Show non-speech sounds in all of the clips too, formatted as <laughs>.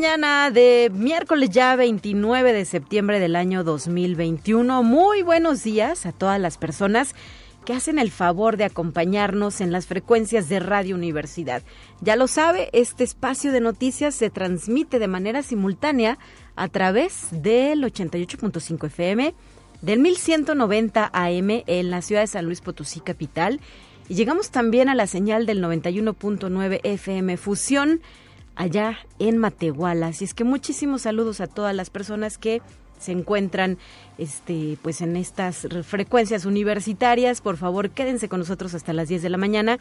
Mañana de miércoles ya 29 de septiembre del año 2021. Muy buenos días a todas las personas que hacen el favor de acompañarnos en las frecuencias de Radio Universidad. Ya lo sabe, este espacio de noticias se transmite de manera simultánea a través del 88.5 FM, del 1190 AM en la ciudad de San Luis Potosí capital y llegamos también a la señal del 91.9 FM Fusión allá en Matehuala. Así es que muchísimos saludos a todas las personas que se encuentran este pues en estas frecuencias universitarias. Por favor quédense con nosotros hasta las 10 de la mañana.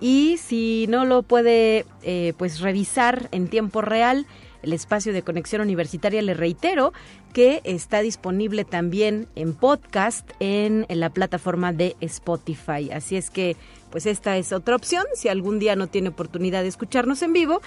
Y si no lo puede eh, pues revisar en tiempo real el espacio de conexión universitaria le reitero que está disponible también en podcast en, en la plataforma de Spotify. Así es que pues esta es otra opción. Si algún día no tiene oportunidad de escucharnos en vivo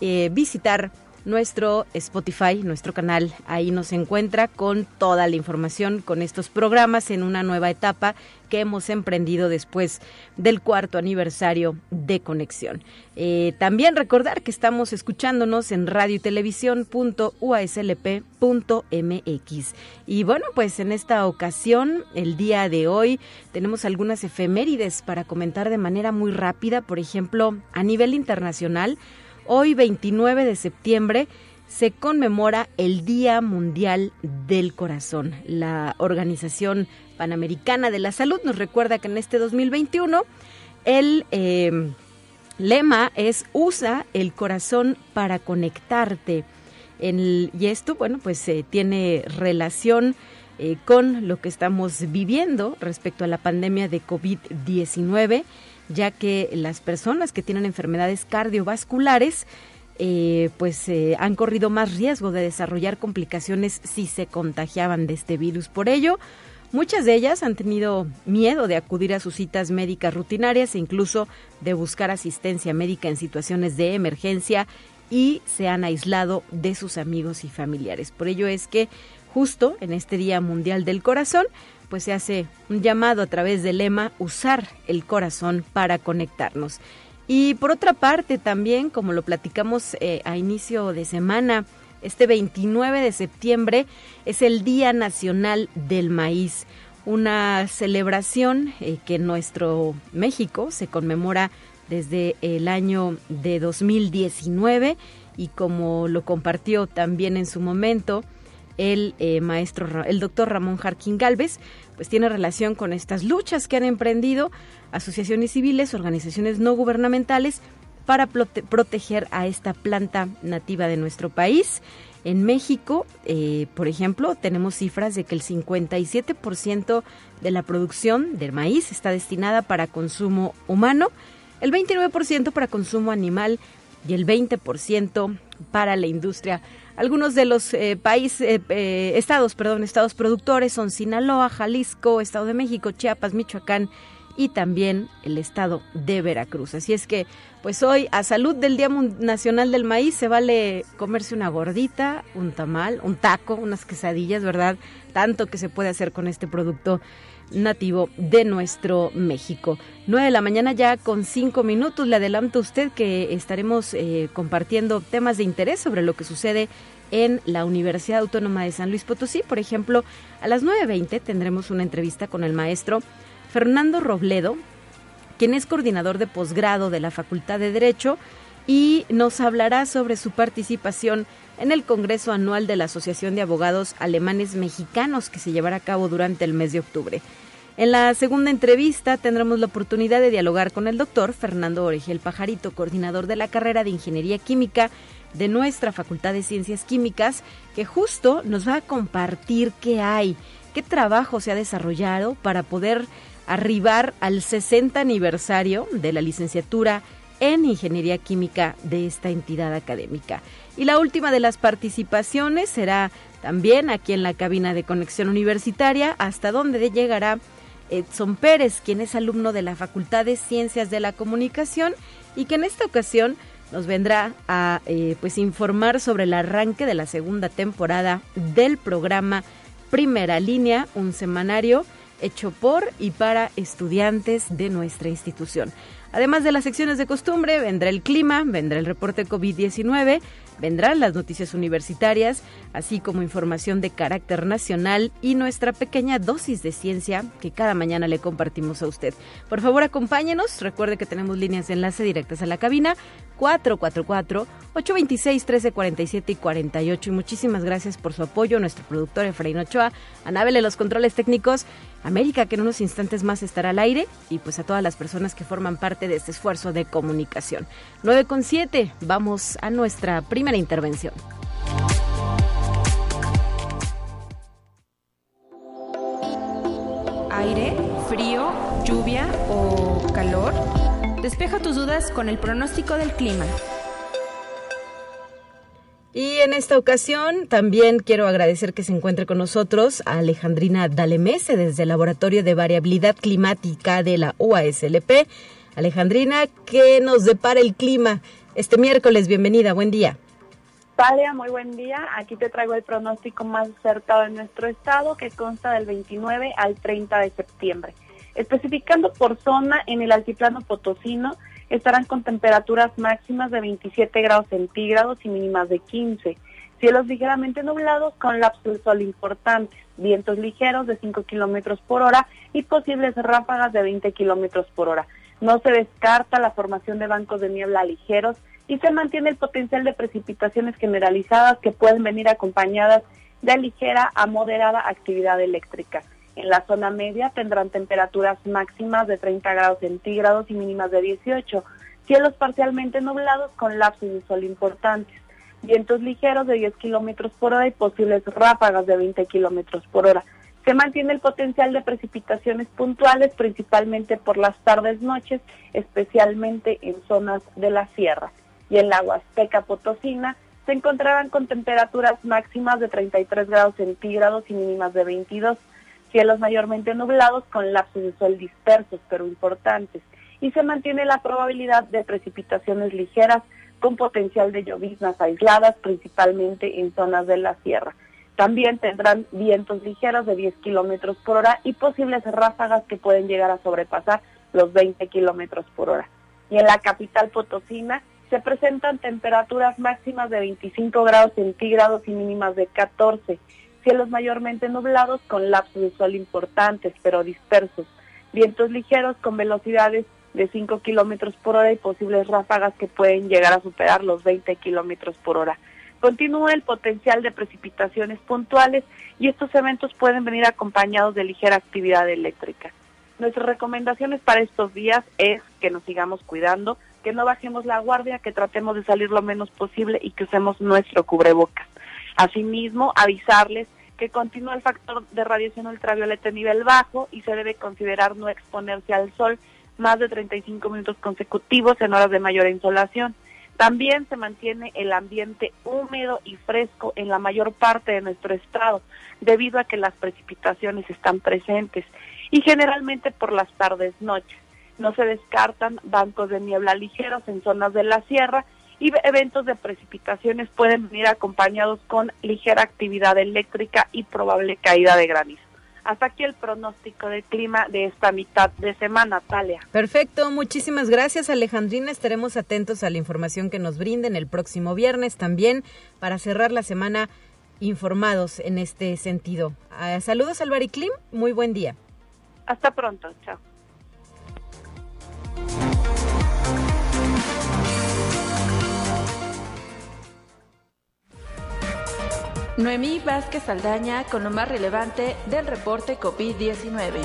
eh, visitar nuestro Spotify, nuestro canal. Ahí nos encuentra con toda la información, con estos programas en una nueva etapa que hemos emprendido después del cuarto aniversario de Conexión. Eh, también recordar que estamos escuchándonos en radio y televisión.uaslp.mx. Y bueno, pues en esta ocasión, el día de hoy, tenemos algunas efemérides para comentar de manera muy rápida. Por ejemplo, a nivel internacional, Hoy, 29 de septiembre, se conmemora el Día Mundial del Corazón. La Organización Panamericana de la Salud nos recuerda que en este 2021 el em, lema es usa el corazón para conectarte. y esto, bueno, pues tiene relación eh, con lo que estamos viviendo respecto a la pandemia de COVID-19 ya que las personas que tienen enfermedades cardiovasculares eh, pues eh, han corrido más riesgo de desarrollar complicaciones si se contagiaban de este virus. Por ello, muchas de ellas han tenido miedo de acudir a sus citas médicas rutinarias e incluso de buscar asistencia médica en situaciones de emergencia y se han aislado de sus amigos y familiares. Por ello es que justo en este Día Mundial del Corazón, pues se hace un llamado a través del lema usar el corazón para conectarnos. Y por otra parte también, como lo platicamos eh, a inicio de semana, este 29 de septiembre es el Día Nacional del Maíz, una celebración eh, que en nuestro México se conmemora desde el año de 2019 y como lo compartió también en su momento el eh, maestro, el doctor Ramón Jarquín Galvez, pues tiene relación con estas luchas que han emprendido asociaciones civiles, organizaciones no gubernamentales para proteger a esta planta nativa de nuestro país. En México, eh, por ejemplo, tenemos cifras de que el 57% de la producción del maíz está destinada para consumo humano, el 29% para consumo animal y el 20% para la industria algunos de los eh, países, eh, eh, estados, perdón, estados productores son Sinaloa, Jalisco, Estado de México, Chiapas, Michoacán y también el estado de Veracruz. Así es que, pues hoy, a salud del Día Nacional del Maíz, se vale comerse una gordita, un tamal, un taco, unas quesadillas, ¿verdad? Tanto que se puede hacer con este producto nativo de nuestro México. 9 de la mañana ya con cinco minutos. Le adelanto a usted que estaremos eh, compartiendo temas de interés sobre lo que sucede en la Universidad Autónoma de San Luis Potosí. Por ejemplo, a las 9.20 tendremos una entrevista con el maestro Fernando Robledo, quien es coordinador de posgrado de la Facultad de Derecho y nos hablará sobre su participación en el Congreso Anual de la Asociación de Abogados Alemanes Mexicanos que se llevará a cabo durante el mes de octubre. En la segunda entrevista tendremos la oportunidad de dialogar con el doctor Fernando Oregel Pajarito, coordinador de la carrera de Ingeniería Química de nuestra Facultad de Ciencias Químicas, que justo nos va a compartir qué hay, qué trabajo se ha desarrollado para poder arribar al 60 aniversario de la licenciatura en Ingeniería Química de esta entidad académica. Y la última de las participaciones será también aquí en la cabina de conexión universitaria, hasta donde llegará Edson Pérez, quien es alumno de la Facultad de Ciencias de la Comunicación y que en esta ocasión nos vendrá a eh, pues informar sobre el arranque de la segunda temporada del programa Primera Línea, un semanario hecho por y para estudiantes de nuestra institución. Además de las secciones de costumbre, vendrá el clima, vendrá el reporte COVID-19, vendrán las noticias universitarias, así como información de carácter nacional y nuestra pequeña dosis de ciencia que cada mañana le compartimos a usted. Por favor, acompáñenos. Recuerde que tenemos líneas de enlace directas a la cabina 444-826-1347 y 48. Y muchísimas gracias por su apoyo, nuestro productor Efraín Ochoa, Anabel los controles técnicos, América que en unos instantes más estará al aire y pues a todas las personas que forman parte de este esfuerzo de comunicación. 9 con 7, vamos a nuestra primera intervención. Aire, frío, lluvia o calor. Despeja tus dudas con el pronóstico del clima. Y en esta ocasión también quiero agradecer que se encuentre con nosotros a Alejandrina Dalemese desde el Laboratorio de Variabilidad Climática de la UASLP. Alejandrina, ¿qué nos depara el clima este miércoles? Bienvenida, buen día. Talia, muy buen día. Aquí te traigo el pronóstico más acertado de nuestro estado, que consta del 29 al 30 de septiembre. Especificando por zona, en el altiplano potosino estarán con temperaturas máximas de 27 grados centígrados y mínimas de 15. Cielos ligeramente nublados con lapsos de sol importantes, vientos ligeros de 5 kilómetros por hora y posibles ráfagas de 20 kilómetros por hora. No se descarta la formación de bancos de niebla ligeros y se mantiene el potencial de precipitaciones generalizadas que pueden venir acompañadas de ligera a moderada actividad eléctrica. En la zona media tendrán temperaturas máximas de 30 grados centígrados y mínimas de 18, cielos parcialmente nublados con lapsos de sol importantes, vientos ligeros de 10 kilómetros por hora y posibles ráfagas de 20 kilómetros por hora. Se mantiene el potencial de precipitaciones puntuales, principalmente por las tardes-noches, especialmente en zonas de la sierra. Y en la Huasteca Potosina se encontrarán con temperaturas máximas de 33 grados centígrados y mínimas de 22. Cielos mayormente nublados con lapsos de sol dispersos pero importantes. Y se mantiene la probabilidad de precipitaciones ligeras con potencial de lloviznas aisladas, principalmente en zonas de la sierra. También tendrán vientos ligeros de 10 kilómetros por hora y posibles ráfagas que pueden llegar a sobrepasar los 20 kilómetros por hora. Y en la capital potosina se presentan temperaturas máximas de 25 grados centígrados y mínimas de 14. Cielos mayormente nublados con lapsos de sol importantes pero dispersos. Vientos ligeros con velocidades de 5 kilómetros por hora y posibles ráfagas que pueden llegar a superar los 20 kilómetros por hora. Continúa el potencial de precipitaciones puntuales y estos eventos pueden venir acompañados de ligera actividad eléctrica. Nuestras recomendaciones para estos días es que nos sigamos cuidando, que no bajemos la guardia, que tratemos de salir lo menos posible y que usemos nuestro cubrebocas. Asimismo, avisarles que continúa el factor de radiación ultravioleta a nivel bajo y se debe considerar no exponerse al sol más de 35 minutos consecutivos en horas de mayor insolación. También se mantiene el ambiente húmedo y fresco en la mayor parte de nuestro estado, debido a que las precipitaciones están presentes y generalmente por las tardes noches. No se descartan bancos de niebla ligeros en zonas de la sierra y eventos de precipitaciones pueden venir acompañados con ligera actividad eléctrica y probable caída de granizo. Hasta aquí el pronóstico del clima de esta mitad de semana, Talia. Perfecto, muchísimas gracias Alejandrina. Estaremos atentos a la información que nos brinden el próximo viernes también para cerrar la semana informados en este sentido. Ah, saludos al Bariclim, muy buen día. Hasta pronto, chao. Noemí Vázquez Aldaña con lo más relevante del reporte COVID-19.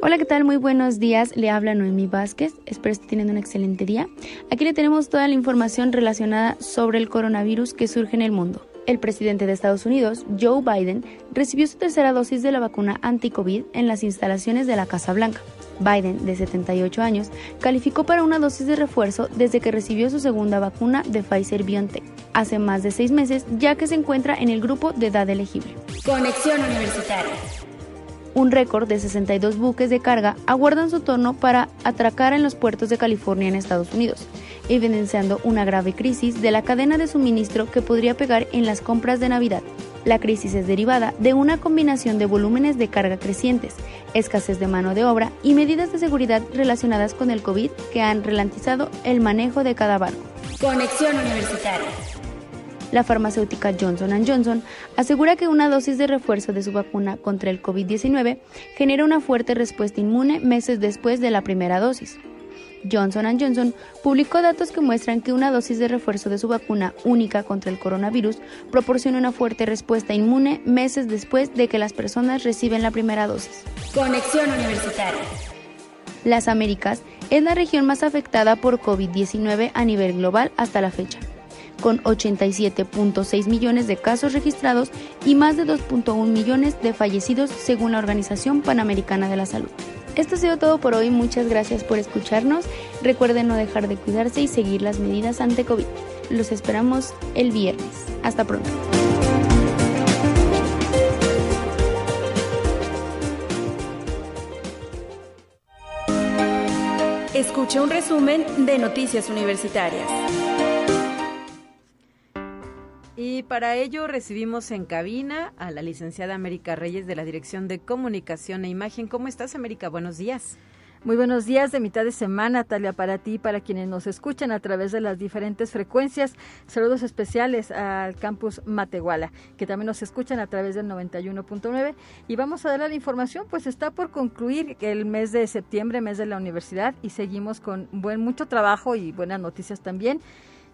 Hola, ¿qué tal? Muy buenos días. Le habla Noemí Vázquez. Espero esté teniendo un excelente día. Aquí le tenemos toda la información relacionada sobre el coronavirus que surge en el mundo. El presidente de Estados Unidos, Joe Biden, recibió su tercera dosis de la vacuna anti-COVID en las instalaciones de la Casa Blanca. Biden, de 78 años, calificó para una dosis de refuerzo desde que recibió su segunda vacuna de Pfizer BioNTech hace más de seis meses, ya que se encuentra en el grupo de edad elegible. Conexión Universitaria. Un récord de 62 buques de carga aguardan su turno para atracar en los puertos de California en Estados Unidos evidenciando una grave crisis de la cadena de suministro que podría pegar en las compras de Navidad. La crisis es derivada de una combinación de volúmenes de carga crecientes, escasez de mano de obra y medidas de seguridad relacionadas con el COVID que han ralentizado el manejo de cada barco. Conexión Universitaria. La farmacéutica Johnson Johnson asegura que una dosis de refuerzo de su vacuna contra el COVID-19 genera una fuerte respuesta inmune meses después de la primera dosis. Johnson Johnson publicó datos que muestran que una dosis de refuerzo de su vacuna única contra el coronavirus proporciona una fuerte respuesta inmune meses después de que las personas reciben la primera dosis. Conexión Universitaria. Las Américas es la región más afectada por COVID-19 a nivel global hasta la fecha, con 87.6 millones de casos registrados y más de 2.1 millones de fallecidos según la Organización Panamericana de la Salud. Esto ha sido todo por hoy, muchas gracias por escucharnos. Recuerden no dejar de cuidarse y seguir las medidas ante COVID. Los esperamos el viernes. Hasta pronto. Escuche un resumen de Noticias Universitarias. Y para ello recibimos en cabina a la licenciada América Reyes de la Dirección de Comunicación e Imagen. ¿Cómo estás, América? Buenos días. Muy buenos días de mitad de semana, Talia, para ti para quienes nos escuchan a través de las diferentes frecuencias. Saludos especiales al campus Matehuala, que también nos escuchan a través del 91.9. Y vamos a dar la información, pues está por concluir el mes de septiembre, mes de la universidad, y seguimos con buen mucho trabajo y buenas noticias también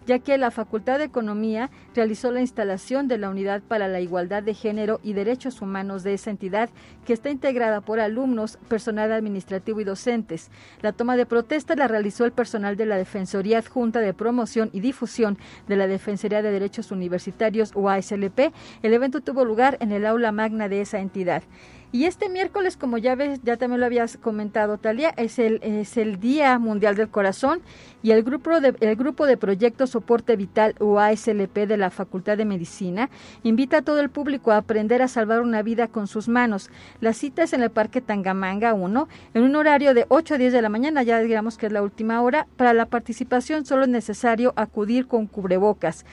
ya que la Facultad de Economía realizó la instalación de la Unidad para la Igualdad de Género y Derechos Humanos de esa entidad, que está integrada por alumnos, personal administrativo y docentes. La toma de protesta la realizó el personal de la Defensoría Adjunta de Promoción y Difusión de la Defensoría de Derechos Universitarios o ASLP. El evento tuvo lugar en el aula magna de esa entidad. Y este miércoles, como ya ves, ya también lo habías comentado, Talia, es el, es el Día Mundial del Corazón y el grupo de, el grupo de proyectos Soporte Vital o ASLP de la Facultad de Medicina invita a todo el público a aprender a salvar una vida con sus manos. La cita es en el Parque Tangamanga 1, en un horario de 8 a 10 de la mañana, ya digamos que es la última hora. Para la participación solo es necesario acudir con cubrebocas.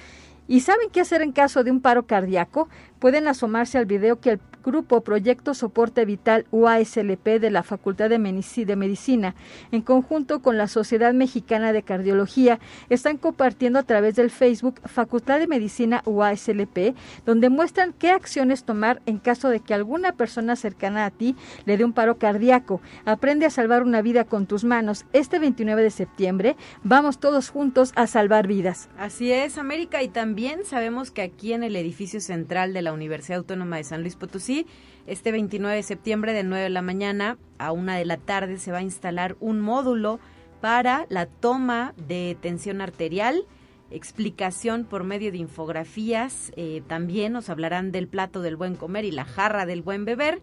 ¿Y saben qué hacer en caso de un paro cardíaco? Pueden asomarse al video que el grupo Proyecto Soporte Vital UASLP de la Facultad de Medicina, en conjunto con la Sociedad Mexicana de Cardiología, están compartiendo a través del Facebook Facultad de Medicina UASLP, donde muestran qué acciones tomar en caso de que alguna persona cercana a ti le dé un paro cardíaco. Aprende a salvar una vida con tus manos. Este 29 de septiembre vamos todos juntos a salvar vidas. Así es, América, y también sabemos que aquí en el edificio central de la Universidad Autónoma de San Luis Potosí. Este 29 de septiembre de 9 de la mañana a 1 de la tarde se va a instalar un módulo para la toma de tensión arterial, explicación por medio de infografías, eh, también nos hablarán del plato del buen comer y la jarra del buen beber.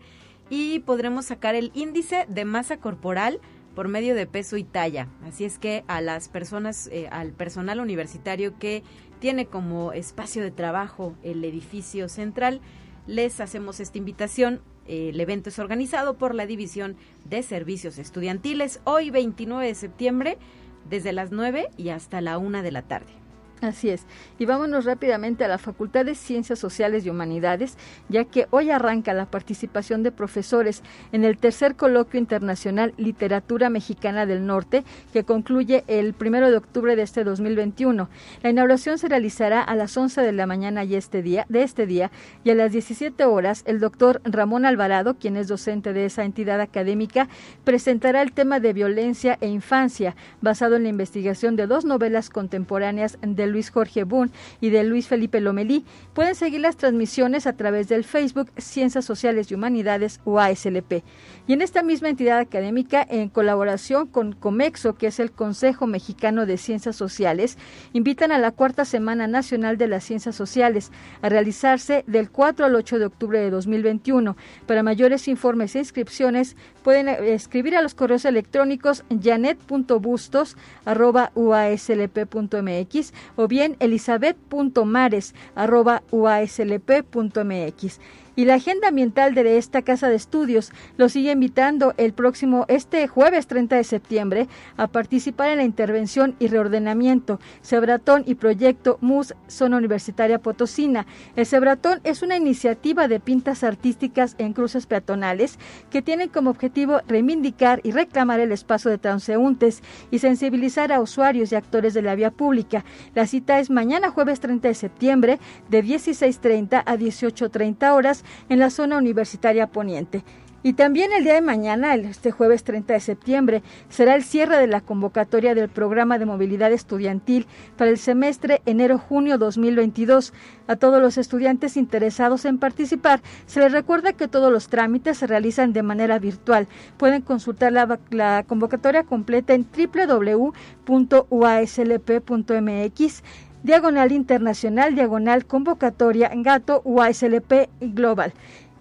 Y podremos sacar el índice de masa corporal por medio de peso y talla. Así es que a las personas, eh, al personal universitario que tiene como espacio de trabajo el edificio central, les hacemos esta invitación. El evento es organizado por la División de Servicios Estudiantiles hoy 29 de septiembre desde las 9 y hasta la 1 de la tarde. Así es. Y vámonos rápidamente a la Facultad de Ciencias Sociales y Humanidades, ya que hoy arranca la participación de profesores en el tercer coloquio internacional Literatura Mexicana del Norte, que concluye el primero de octubre de este 2021. La inauguración se realizará a las 11 de la mañana y este día, de este día y a las 17 horas el doctor Ramón Alvarado, quien es docente de esa entidad académica, presentará el tema de violencia e infancia, basado en la investigación de dos novelas contemporáneas del Luis Jorge Boone y de Luis Felipe Lomelí. Pueden seguir las transmisiones a través del Facebook Ciencias Sociales y Humanidades UASLP. Y en esta misma entidad académica, en colaboración con COMEXO, que es el Consejo Mexicano de Ciencias Sociales, invitan a la cuarta Semana Nacional de las Ciencias Sociales a realizarse del 4 al 8 de octubre de 2021. Para mayores informes e inscripciones, pueden eh, escribir a los correos electrónicos janet.bustos.uaslp.mx o bien elizabeth.mares.uaslp.mx. Y la agenda ambiental de esta casa de estudios lo sigue invitando el próximo, este jueves 30 de septiembre, a participar en la intervención y reordenamiento Cebratón y proyecto MUS Zona Universitaria Potosina. El Cebratón es una iniciativa de pintas artísticas en cruces peatonales que tienen como objetivo reivindicar y reclamar el espacio de transeúntes y sensibilizar a usuarios y actores de la vía pública. La cita es mañana jueves 30 de septiembre de 16.30 a 18.30 horas en la zona universitaria poniente. Y también el día de mañana, este jueves 30 de septiembre, será el cierre de la convocatoria del programa de movilidad estudiantil para el semestre enero-junio 2022. A todos los estudiantes interesados en participar, se les recuerda que todos los trámites se realizan de manera virtual. Pueden consultar la, la convocatoria completa en www.uaslp.mx diagonal internacional, diagonal convocatoria, gato UASLP Global.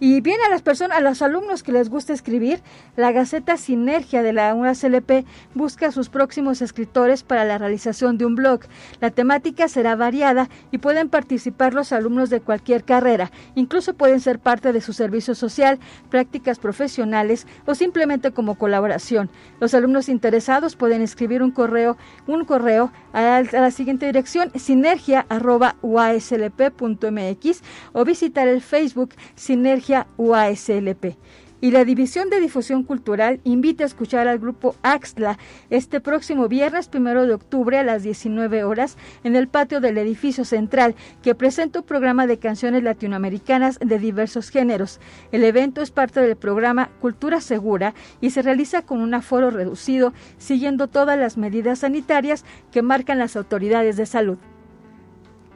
Y bien a las personas, a los alumnos que les gusta escribir, la Gaceta Sinergia de la UASLP busca a sus próximos escritores para la realización de un blog. La temática será variada y pueden participar los alumnos de cualquier carrera. Incluso pueden ser parte de su servicio social, prácticas profesionales o simplemente como colaboración. Los alumnos interesados pueden escribir un correo, un correo a, la siguiente dirección sinergia@uaslp.mx o visitar el Facebook Sinergia UASLP. Y la División de Difusión Cultural invita a escuchar al grupo Axla este próximo viernes primero de octubre a las 19 horas en el patio del edificio central, que presenta un programa de canciones latinoamericanas de diversos géneros. El evento es parte del programa Cultura Segura y se realiza con un aforo reducido, siguiendo todas las medidas sanitarias que marcan las autoridades de salud.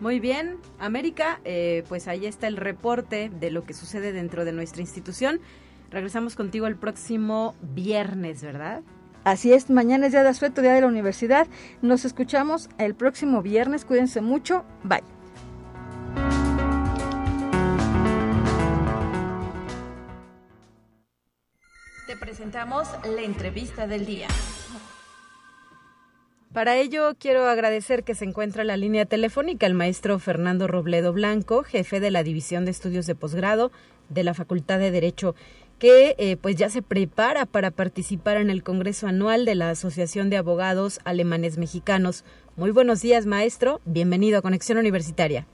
Muy bien, América, eh, pues ahí está el reporte de lo que sucede dentro de nuestra institución. Regresamos contigo el próximo viernes, ¿verdad? Así es, mañana es día de asueto, día de la universidad. Nos escuchamos el próximo viernes. Cuídense mucho. Bye. Te presentamos la entrevista del día. Para ello quiero agradecer que se encuentra en la línea telefónica el maestro Fernando Robledo Blanco, jefe de la División de Estudios de Posgrado de la Facultad de Derecho, que eh, pues ya se prepara para participar en el Congreso Anual de la Asociación de Abogados Alemanes Mexicanos. Muy buenos días, maestro. Bienvenido a Conexión Universitaria.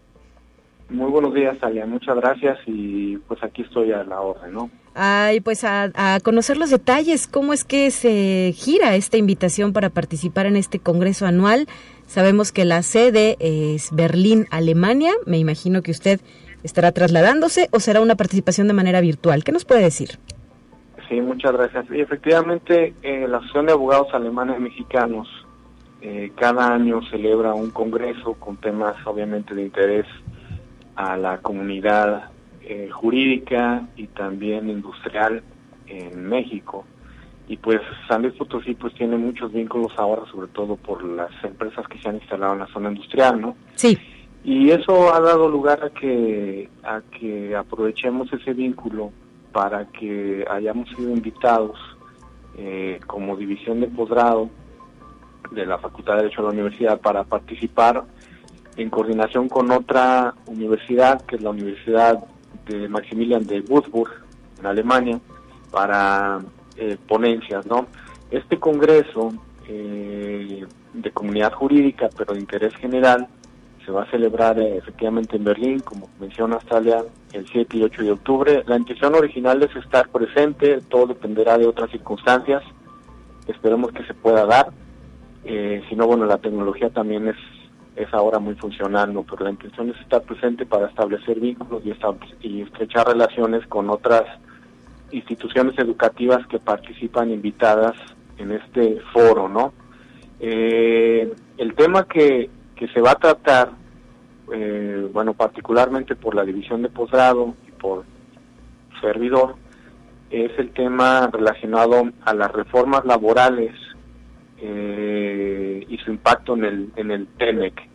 Muy buenos días, Alia. Muchas gracias y pues aquí estoy a la orden, ¿no? Ay, pues a, conocer los detalles, cómo es que se gira esta invitación para participar en este Congreso anual. Sabemos que la sede es Berlín, Alemania. Me imagino que usted estará trasladándose o será una participación de manera virtual. ¿Qué nos puede decir? Sí, muchas gracias. Y efectivamente, eh, la Asociación de Abogados Alemanes Mexicanos eh, cada año celebra un congreso con temas obviamente de interés a la comunidad eh, jurídica y también industrial en México. Y pues San Luis Potosí pues tiene muchos vínculos ahora, sobre todo por las empresas que se han instalado en la zona industrial, ¿no? Sí. Y eso ha dado lugar a que, a que aprovechemos ese vínculo para que hayamos sido invitados eh, como división de posgrado de la Facultad de Derecho de la Universidad para participar en coordinación con otra universidad, que es la Universidad de Maximilian de Würzburg, en Alemania, para eh, ponencias, ¿no? Este congreso eh, de comunidad jurídica, pero de interés general, se va a celebrar eh, efectivamente en Berlín, como menciona Australia, el 7 y 8 de octubre. La intención original es estar presente, todo dependerá de otras circunstancias, esperemos que se pueda dar. si no, bueno, la tecnología también es es ahora muy funcional, ¿no? pero la intención es estar presente para establecer vínculos y, y estrechar relaciones con otras instituciones educativas que participan invitadas en este foro, ¿no? Eh, el tema que, que se va a tratar, eh, bueno, particularmente por la división de posgrado y por servidor, es el tema relacionado a las reformas laborales eh, y su impacto en el, en el TEMEC,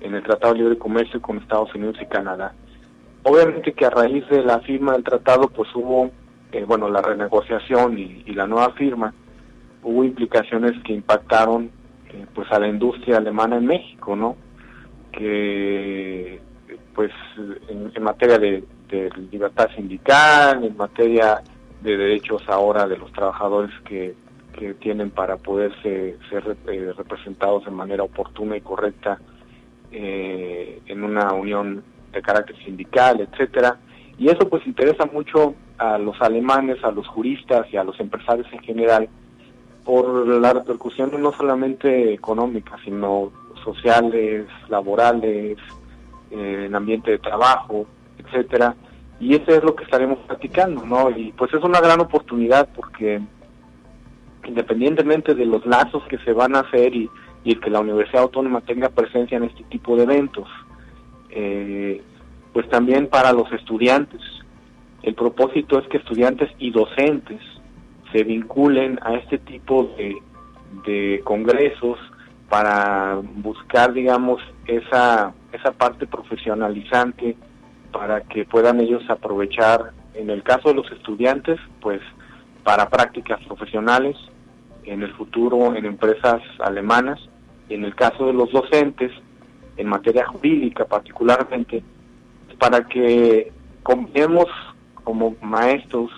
en el Tratado de Libre Comercio con Estados Unidos y Canadá. Obviamente que a raíz de la firma del tratado, pues hubo, eh, bueno, la renegociación y, la nueva firma, hubo implicaciones que impactaron eh, pues a la industria alemana en México, ¿no? Que pues en, materia de, de, libertad sindical, en materia de derechos ahora de los trabajadores que, que tienen para poderse ser eh, representados de manera oportuna y correcta eh, en una unión de carácter sindical, etcétera. Y eso pues interesa mucho a los alemanes, a los juristas y a los empresarios en general por la repercusión no solamente económica, sino sociales, laborales, eh, en ambiente de trabajo, etcétera, y eso es lo que estaremos platicando, ¿no? Y pues es una gran oportunidad porque independientemente de los lazos que se van a hacer y, y que la Universidad Autónoma tenga presencia en este tipo de eventos, eh, pues también para los estudiantes. El propósito es que estudiantes y docentes se vinculen a este tipo de, de congresos para buscar, digamos, esa, esa parte profesionalizante para que puedan ellos aprovechar, en el caso de los estudiantes, pues para prácticas profesionales, en el futuro en empresas alemanas, y en el caso de los docentes, en materia jurídica particularmente, para que combinemos como maestros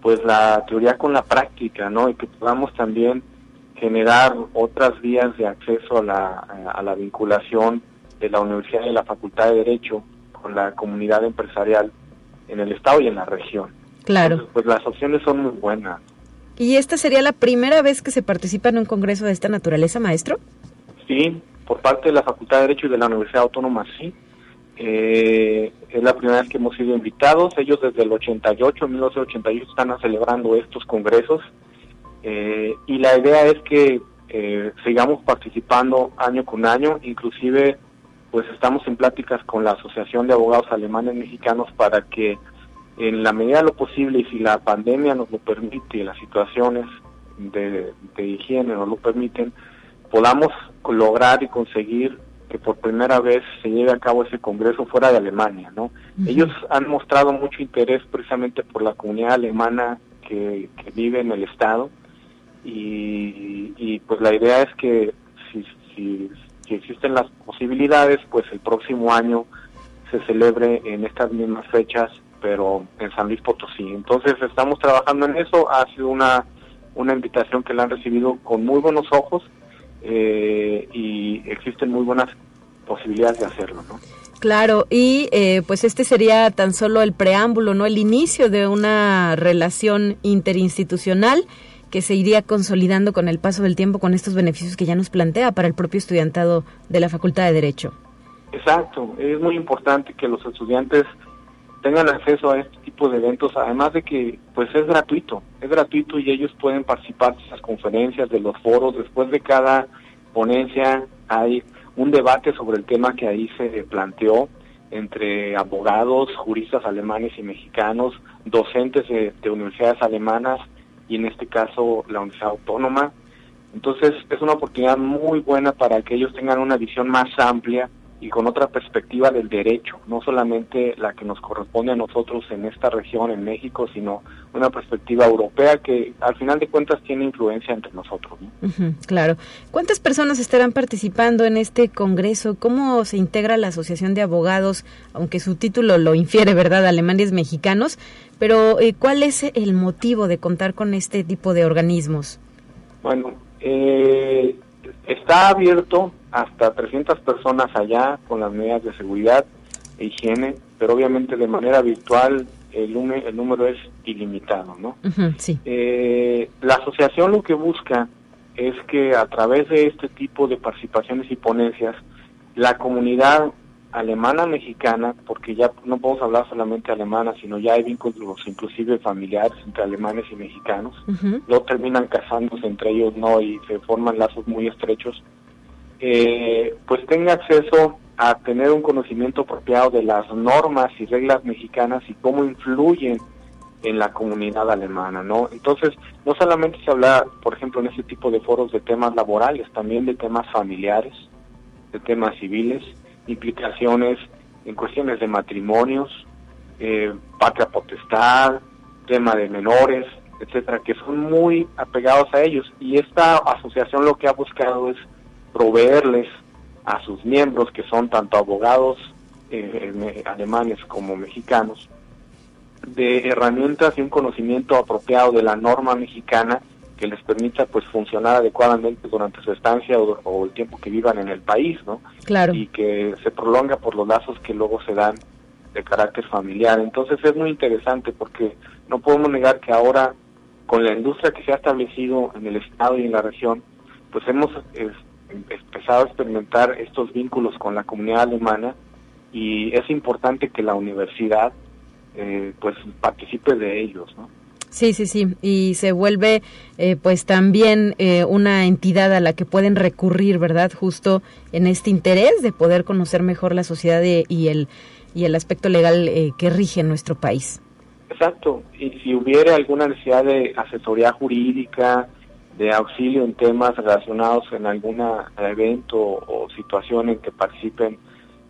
pues la teoría con la práctica, ¿no? Y que podamos también generar otras vías de acceso a la, a la vinculación de la universidad y la facultad de derecho con la comunidad empresarial en el estado y en la región. Claro. pues las opciones son muy buenas. ¿Y esta sería la primera vez que se participa en un congreso de esta naturaleza, maestro? Sí, por parte de la Facultad de Derecho y de la Universidad Autónoma, sí. Eh, es la primera vez que hemos sido invitados. Ellos desde el 88, 1988, están celebrando estos congresos. Eh, y la idea es que eh, sigamos participando año con año, inclusive pues estamos en pláticas con la Asociación de Abogados Alemanes Mexicanos para que en la medida de lo posible y si la pandemia nos lo permite y las situaciones de, higiene nos lo permiten, podamos lograr y conseguir que por primera vez se lleve a cabo ese congreso fuera de Alemania, ¿no? Ellos han mostrado mucho interés precisamente por la comunidad alemana que, vive en el estado y, pues la idea es que si, si, si existen las posibilidades, pues el próximo año se celebre en estas mismas fechas, pero en San Luis Potosí. Entonces estamos trabajando en eso, ha sido una, una invitación que la han recibido con muy buenos ojos eh, y existen muy buenas posibilidades de hacerlo, ¿no? Claro, y eh, pues este sería tan solo el preámbulo, ¿no? El inicio de una relación interinstitucional que se iría consolidando con el paso del tiempo con estos beneficios que ya nos plantea para el propio estudiantado de la Facultad de Derecho. Exacto, es muy importante que los estudiantes tengan acceso a este tipo de eventos, además de que pues es gratuito, es gratuito y ellos pueden participar de las conferencias, de los foros, después de cada ponencia hay un debate sobre el tema que ahí se planteó entre abogados, juristas alemanes y mexicanos, docentes de universidades alemanas y en este caso la Universidad Autónoma. Entonces es una oportunidad muy buena para que ellos tengan una visión más amplia y con otra perspectiva del derecho, no solamente la que nos corresponde a nosotros en esta región, en México, sino una perspectiva europea que al final de cuentas tiene influencia entre nosotros. claro. ¿Cuántas personas estarán participando en este Congreso? ¿Cómo se integra la Asociación de Abogados, aunque su título lo infiere, ¿verdad?, alemanes mexicanos? Pero eh, ¿cuál es el motivo de contar con este tipo de organismos? Bueno, eh, está abierto hasta 300 personas allá con las medidas de seguridad e higiene, pero obviamente de manera virtual el, el número es ilimitado, ¿no? sí. Eh, la asociación lo que busca es que a través de este tipo de participaciones y ponencias, la comunidad alemana mexicana, porque ya no podemos hablar solamente alemana, sino ya hay vínculos inclusive familiares entre alemanes y mexicanos, luego terminan casándose entre ellos, ¿no? Y se forman lazos muy estrechos eh, pues tenga acceso a tener un conocimiento apropiado de las normas y reglas mexicanas y cómo influyen en la comunidad alemana, ¿no? Entonces, no solamente se habla, por ejemplo, en este tipo de foros de temas laborales, también de temas familiares, de temas civiles, implicaciones en cuestiones de matrimonios, eh, patria potestad, tema de menores, etcétera, que son muy apegados a ellos. Y esta asociación lo que ha buscado es proveerles a sus miembros, que son tanto abogados eh, alemanes como mexicanos, de herramientas y un conocimiento apropiado de la norma mexicana que les permita pues funcionar adecuadamente durante su estancia o, el tiempo que vivan en el país, ¿no? Claro. Y que se prolonga por los lazos que luego se dan de carácter familiar. Entonces es muy interesante porque no podemos negar que ahora con la industria que se ha establecido en el estado y en la región, pues hemos empezado a experimentar estos vínculos con la comunidad alemana y es importante que la universidad eh, pues participe de ellos, ¿no? Sí, sí, sí, y se vuelve eh, pues también eh, una entidad a la que pueden recurrir, ¿verdad? Justo en este interés de poder conocer mejor la sociedad y el y el aspecto legal que rige en nuestro país. Exacto, y si hubiera alguna necesidad de asesoría jurídica, de auxilio en temas relacionados en algún evento o situación en que participen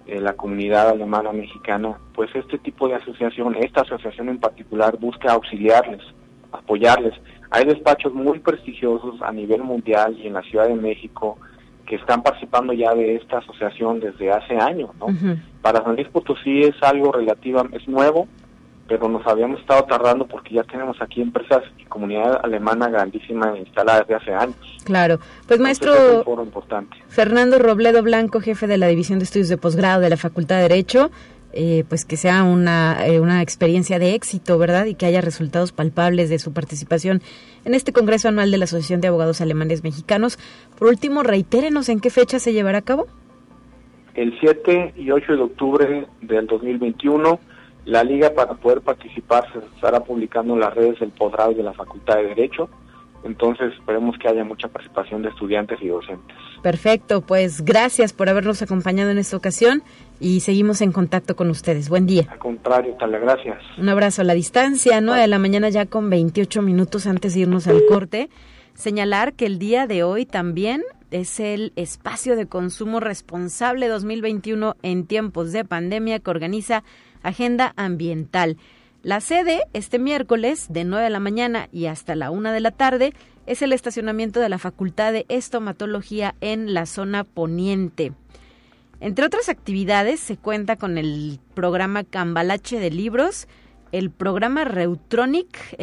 eh, la comunidad alemana mexicana, pues este tipo de asociación, esta asociación en particular, busca auxiliarles, apoyarles. Hay despachos muy prestigiosos a nivel mundial y en la Ciudad de México que están participando ya de esta asociación desde hace años, ¿no? Para San Luis Potosí es algo relativo, es nuevo, pero nos habíamos estado tardando porque ya tenemos aquí empresas y comunidad alemana grandísima instalada desde hace años. Claro, pues maestro Fernando Robledo Blanco, jefe de la División de Estudios de Posgrado de la Facultad de Derecho, eh, pues que sea una, eh, una experiencia de éxito, ¿verdad? Y que haya resultados palpables de su participación en este Congreso Anual de la Asociación de Abogados Alemanes Mexicanos. Por último, reitérenos en qué fecha se llevará a cabo. El 7 y 8 de octubre del 2021 la liga para poder participar se estará publicando en las redes del posgrado y de la Facultad de Derecho. Entonces esperemos que haya mucha participación de estudiantes y docentes. Perfecto, pues gracias por habernos acompañado en esta ocasión y seguimos en contacto con ustedes. Buen día. Al contrario, tal gracias. Un abrazo a la distancia, ¿no? de la mañana ya con 28 minutos antes de irnos al corte. Señalar que el día de hoy también es el espacio de consumo responsable 2021 en tiempos de pandemia que organiza Agenda Ambiental. La sede, este miércoles, de 9 de la mañana y hasta la 1 de la tarde, es el estacionamiento de la Facultad de Estomatología en la zona poniente. Entre otras actividades, se cuenta con el programa Cambalache de Libros, el programa Reutronic,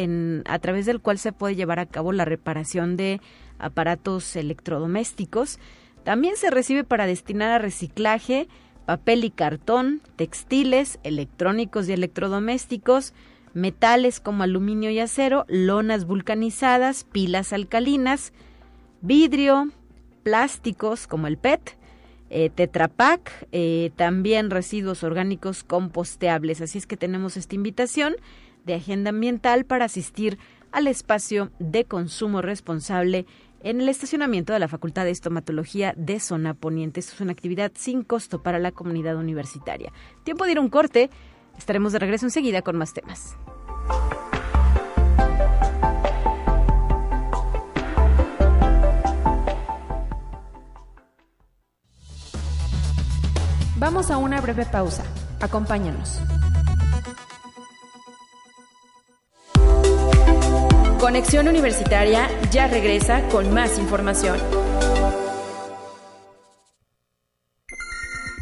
a través del cual se puede llevar a cabo la reparación de aparatos electrodomésticos. También se recibe para destinar a reciclaje papel y cartón, textiles, electrónicos y electrodomésticos, metales como aluminio y acero, lonas vulcanizadas, pilas alcalinas, vidrio, plásticos como el PET, eh, Tetrapac, eh, también residuos orgánicos composteables. Así es que tenemos esta invitación de Agenda Ambiental para asistir al espacio de consumo responsable en el estacionamiento de la Facultad de Estomatología de Zona Poniente. Es una actividad sin costo para la comunidad universitaria. Tiempo de ir a un corte. Estaremos de regreso enseguida con más temas. Vamos a una breve pausa. Acompáñanos. Conexión Universitaria ya regresa con más información.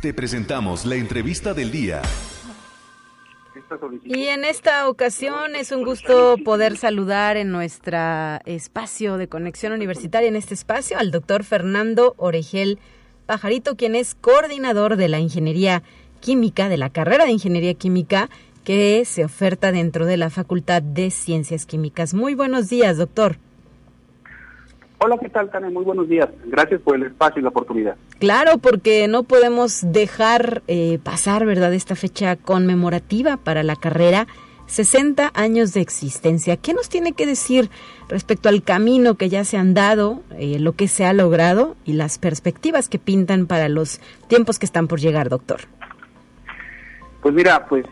Te presentamos la entrevista del día. Y en esta ocasión es un gusto poder saludar en nuestro espacio de conexión universitaria, en este espacio, al doctor Fernando Oregel Pajarito, quien es coordinador de la Ingeniería Química, de la carrera de Ingeniería Química que se oferta dentro de la Facultad de Ciencias Químicas. Muy buenos días, doctor. Hola, ¿qué tal, Tania? Muy buenos días. Gracias por el espacio y la oportunidad. Claro, porque no podemos dejar eh, pasar, ¿verdad?, esta fecha conmemorativa para la carrera. 60 años de existencia. ¿Qué nos tiene que decir respecto al camino que ya se han dado, eh, lo que se ha logrado y las perspectivas que pintan para los tiempos que están por llegar, doctor? Pues mira, pues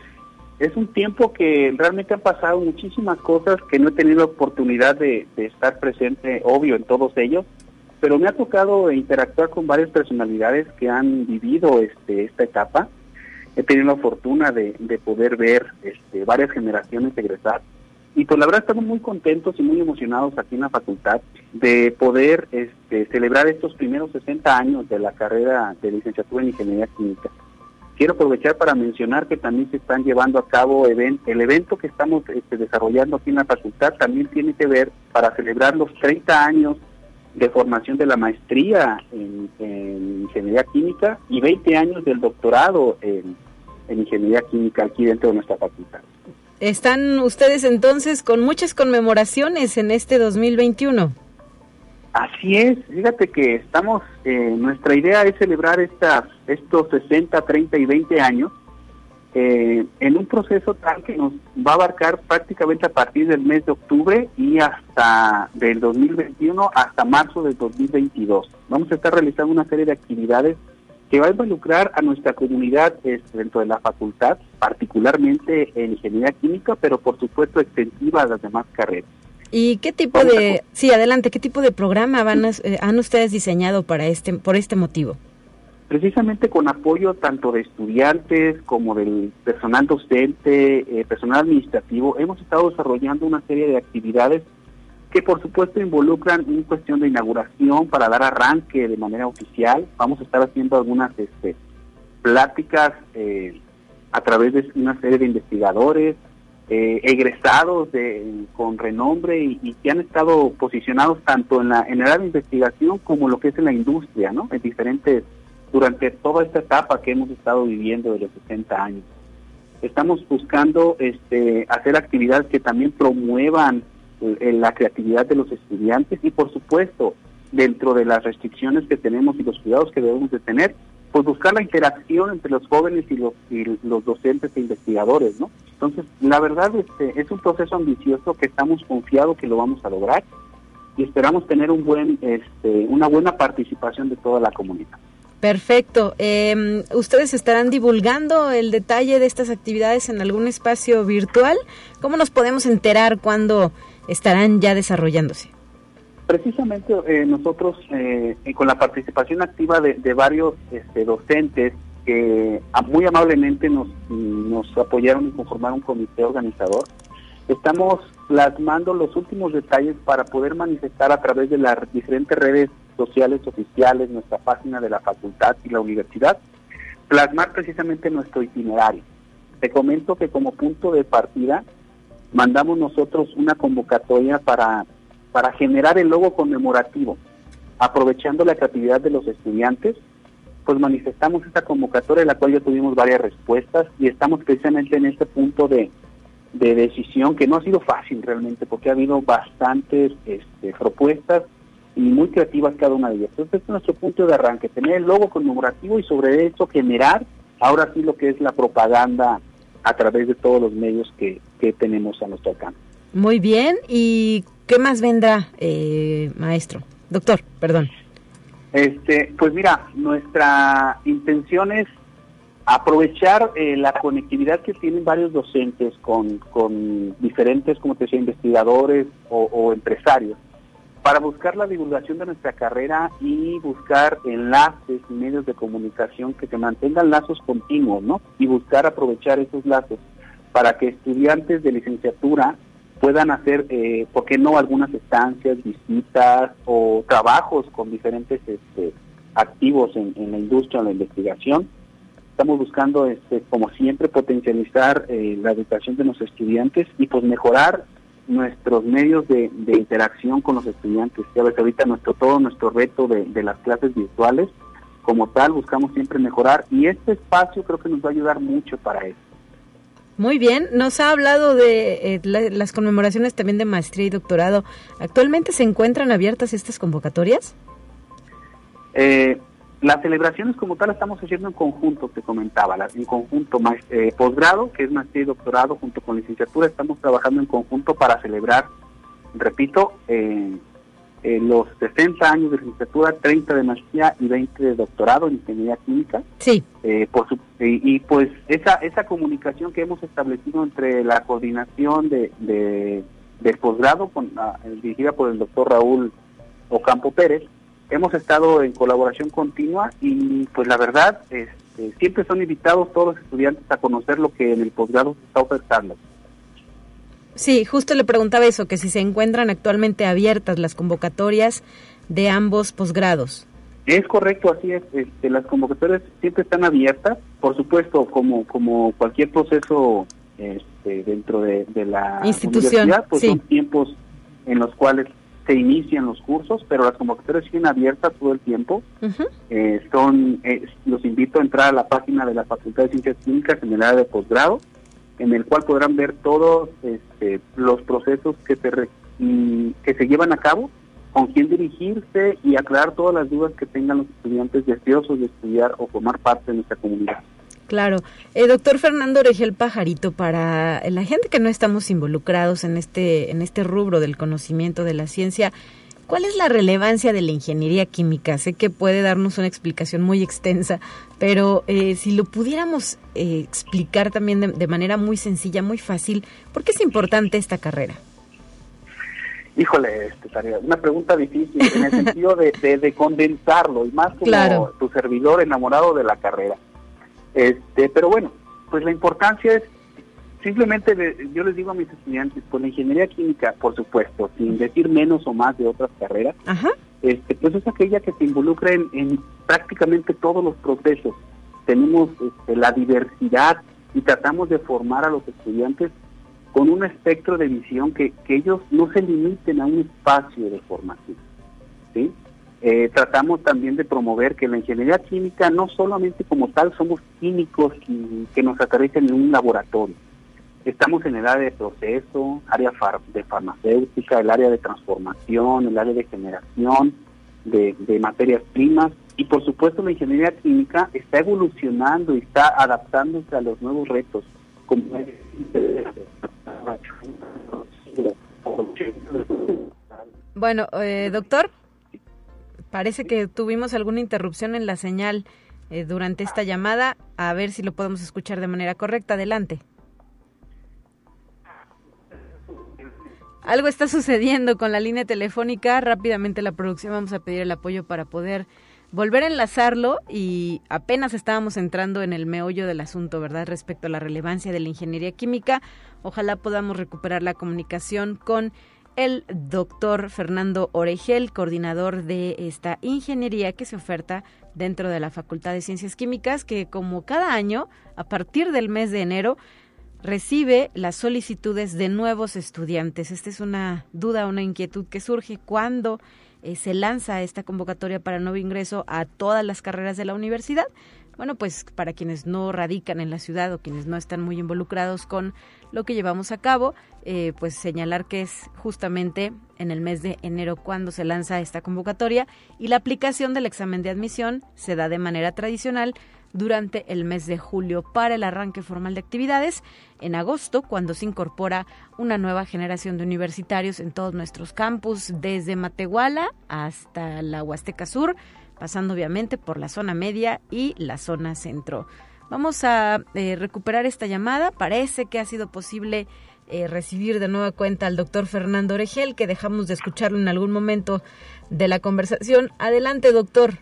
es un tiempo que realmente han pasado muchísimas cosas que no he tenido oportunidad de, estar presente, obvio, en todos ellos, pero me ha tocado interactuar con varias personalidades que han vivido este, esta etapa. He tenido la fortuna de, poder ver este, varias generaciones egresar y pues la verdad estamos muy contentos y muy emocionados aquí en la facultad de poder este, celebrar estos primeros 60 años de la carrera de licenciatura en Ingeniería Química. Quiero aprovechar para mencionar que también se están llevando a cabo el evento que estamos este, desarrollando aquí en la facultad, también tiene que ver para celebrar los 30 años de formación de la maestría en, Ingeniería Química y 20 años del doctorado en, en Ingeniería Química aquí dentro de nuestra facultad. Están ustedes entonces con muchas conmemoraciones en este 2021. Así es, fíjate que estamos, eh, nuestra idea es celebrar estas, estos 60, 30 y 20 años eh, en un proceso tal que nos va a abarcar prácticamente a partir del mes de octubre y hasta del 2021 hasta marzo del 2022. Vamos a estar realizando una serie de actividades que va a involucrar a nuestra comunidad dentro de la facultad, particularmente en ingeniería química, pero por supuesto extensiva a las demás carreras. ¿Y qué tipo de, sí, adelante, qué tipo de programa van eh, han ustedes diseñado para este, por este motivo? Precisamente con apoyo tanto de estudiantes como del personal docente, eh, personal administrativo, hemos estado desarrollando una serie de actividades que por supuesto involucran una cuestión de inauguración para dar arranque de manera oficial. Vamos a estar haciendo algunas este, pláticas eh, a través de una serie de investigadores, eh, egresados de, con renombre y, que han estado posicionados tanto en la en el área de investigación como lo que es en la industria, ¿no? En diferentes durante toda esta etapa que hemos estado viviendo de los 60 años. Estamos buscando este hacer actividades que también promuevan eh, la creatividad de los estudiantes y por supuesto dentro de las restricciones que tenemos y los cuidados que debemos de tener, pues buscar la interacción entre los jóvenes y los, y los docentes e investigadores, ¿no? Entonces, la verdad este, es un proceso ambicioso que estamos confiados que lo vamos a lograr y esperamos tener un buen, este, una buena participación de toda la comunidad. Perfecto. Em, ¿Ustedes estarán divulgando el detalle de estas actividades en algún espacio virtual? ¿Cómo nos podemos enterar cuándo estarán ya desarrollándose? Precisamente eh, nosotros, eh, con la participación activa de, varios este, docentes que muy amablemente nos, nos apoyaron en conformar un comité organizador, estamos plasmando los últimos detalles para poder manifestar a través de las diferentes redes sociales oficiales, nuestra página de la facultad y la universidad, plasmar precisamente nuestro itinerario. Te comento que como punto de partida mandamos nosotros una convocatoria para para generar el logo conmemorativo, aprovechando la creatividad de los estudiantes, pues manifestamos esta convocatoria, en la cual ya tuvimos varias respuestas y estamos precisamente en este punto de, decisión que no ha sido fácil realmente, porque ha habido bastantes este, propuestas y muy creativas cada una de ellas. Entonces, este es nuestro punto de arranque, tener el logo conmemorativo y sobre eso generar ahora sí lo que es la propaganda a través de todos los medios que, que tenemos a nuestro alcance. Muy bien, ¿y qué más vendrá, eh, maestro? Doctor, perdón. Este, pues mira, nuestra intención es aprovechar eh, la conectividad que tienen varios docentes con, con diferentes, como te decía, investigadores o, empresarios, para buscar la divulgación de nuestra carrera y buscar enlaces y medios de comunicación que se mantengan lazos continuos, ¿no? Y buscar aprovechar esos lazos para que estudiantes de licenciatura puedan hacer, eh, ¿por qué no?, algunas estancias, visitas o trabajos con diferentes este, activos en, la industria o la investigación. Estamos buscando, este, como siempre, potencializar eh, la educación de los estudiantes y pues mejorar nuestros medios de, interacción con los estudiantes. Ya ves, ahorita nuestro, todo nuestro reto de, de las clases virtuales, como tal, buscamos siempre mejorar y este espacio creo que nos va a ayudar mucho para eso. Muy bien, nos ha hablado de eh, las conmemoraciones también de maestría y doctorado. ¿Actualmente se encuentran abiertas estas convocatorias? Eh, las celebraciones como tal estamos haciendo en conjunto, te comentaba, en conjunto eh, posgrado, que es maestría y doctorado, junto con licenciatura, estamos trabajando en conjunto para celebrar, repito, eh, eh, los 60 años de licenciatura, 30 de maestría y 20 de doctorado en ingeniería química. Sí. por y, pues esa esa comunicación que hemos establecido entre la coordinación de, del posgrado, con, dirigida por el doctor Raúl Ocampo Pérez, hemos estado en colaboración continua y pues la verdad este, siempre son invitados todos los estudiantes a conocer lo que en el posgrado se está ofertando. Sí, justo le preguntaba eso, que si se encuentran actualmente abiertas las convocatorias de ambos posgrados. Es correcto, así es. Este, las convocatorias siempre están abiertas, por supuesto, como como cualquier proceso este, dentro de, la institución, universidad, pues son tiempos en los cuales se inician los cursos, pero las convocatorias siguen abiertas todo el tiempo. Eh, son, eh, los invito a entrar a la página de la Facultad de Ciencias Químicas en el área de posgrado, en el cual podrán ver todos este, los procesos que se, que se llevan a cabo, con quién dirigirse y aclarar todas las dudas que tengan los estudiantes deseosos de estudiar o formar parte de nuestra comunidad. Claro. Eh, doctor Fernando Oregel Pajarito, para la gente que no estamos involucrados en este, en este rubro del conocimiento de la ciencia, ¿cuál es la relevancia de la ingeniería química? Sé que puede darnos una explicación muy extensa, pero eh, si lo pudiéramos eh, explicar también de, manera muy sencilla, muy fácil, ¿por qué es importante esta carrera? Híjole, este, una pregunta difícil en el <laughs> sentido de, de, condensarlo y más como tu servidor enamorado de la carrera. Este, pero bueno, pues la importancia es simplemente, yo les digo a mis estudiantes, pues la ingeniería química, por supuesto, sin decir menos o más de otras carreras, este, pues es aquella que se involucra en, prácticamente todos los procesos. Tenemos este, la diversidad y tratamos de formar a los estudiantes con un espectro de visión que, que ellos no se limiten a un espacio de formación. ¿sí? Eh, tratamos también de promover que la ingeniería química no solamente como tal somos químicos que nos aterrizan en un laboratorio. Estamos en el área de proceso, área de farmacéutica, el área de transformación, el área de generación de, materias primas y por supuesto la ingeniería química está evolucionando y está adaptándose a los nuevos retos. Bueno, eh, doctor. Parece que tuvimos alguna interrupción en la señal eh, durante esta llamada. A ver si lo podemos escuchar de manera correcta. Adelante. Algo está sucediendo con la línea telefónica. Rápidamente la producción vamos a pedir el apoyo para poder volver a enlazarlo y apenas estábamos entrando en el meollo del asunto, ¿verdad? Respecto a la relevancia de la ingeniería química. Ojalá podamos recuperar la comunicación con el doctor Fernando Oregel, coordinador de esta ingeniería que se oferta dentro de la Facultad de Ciencias Químicas, que como cada año, a partir del mes de enero, recibe las solicitudes de nuevos estudiantes. Esta es una duda, una inquietud que surge cuando eh, se lanza esta convocatoria para nuevo ingreso a todas las carreras de la universidad. Bueno, pues para quienes no radican en la ciudad o quienes no están muy involucrados con lo que llevamos a cabo, eh, pues señalar que es justamente en el mes de enero cuando se lanza esta convocatoria y la aplicación del examen de admisión se da de manera tradicional durante el mes de julio para el arranque formal de actividades, en agosto cuando se incorpora una nueva generación de universitarios en todos nuestros campus, desde Matehuala hasta la Huasteca Sur, pasando obviamente por la zona media y la zona centro. Vamos a eh, recuperar esta llamada. Parece que ha sido posible eh, recibir de nueva cuenta al doctor Fernando Oregel, que dejamos de escucharlo en algún momento de la conversación. Adelante, doctor.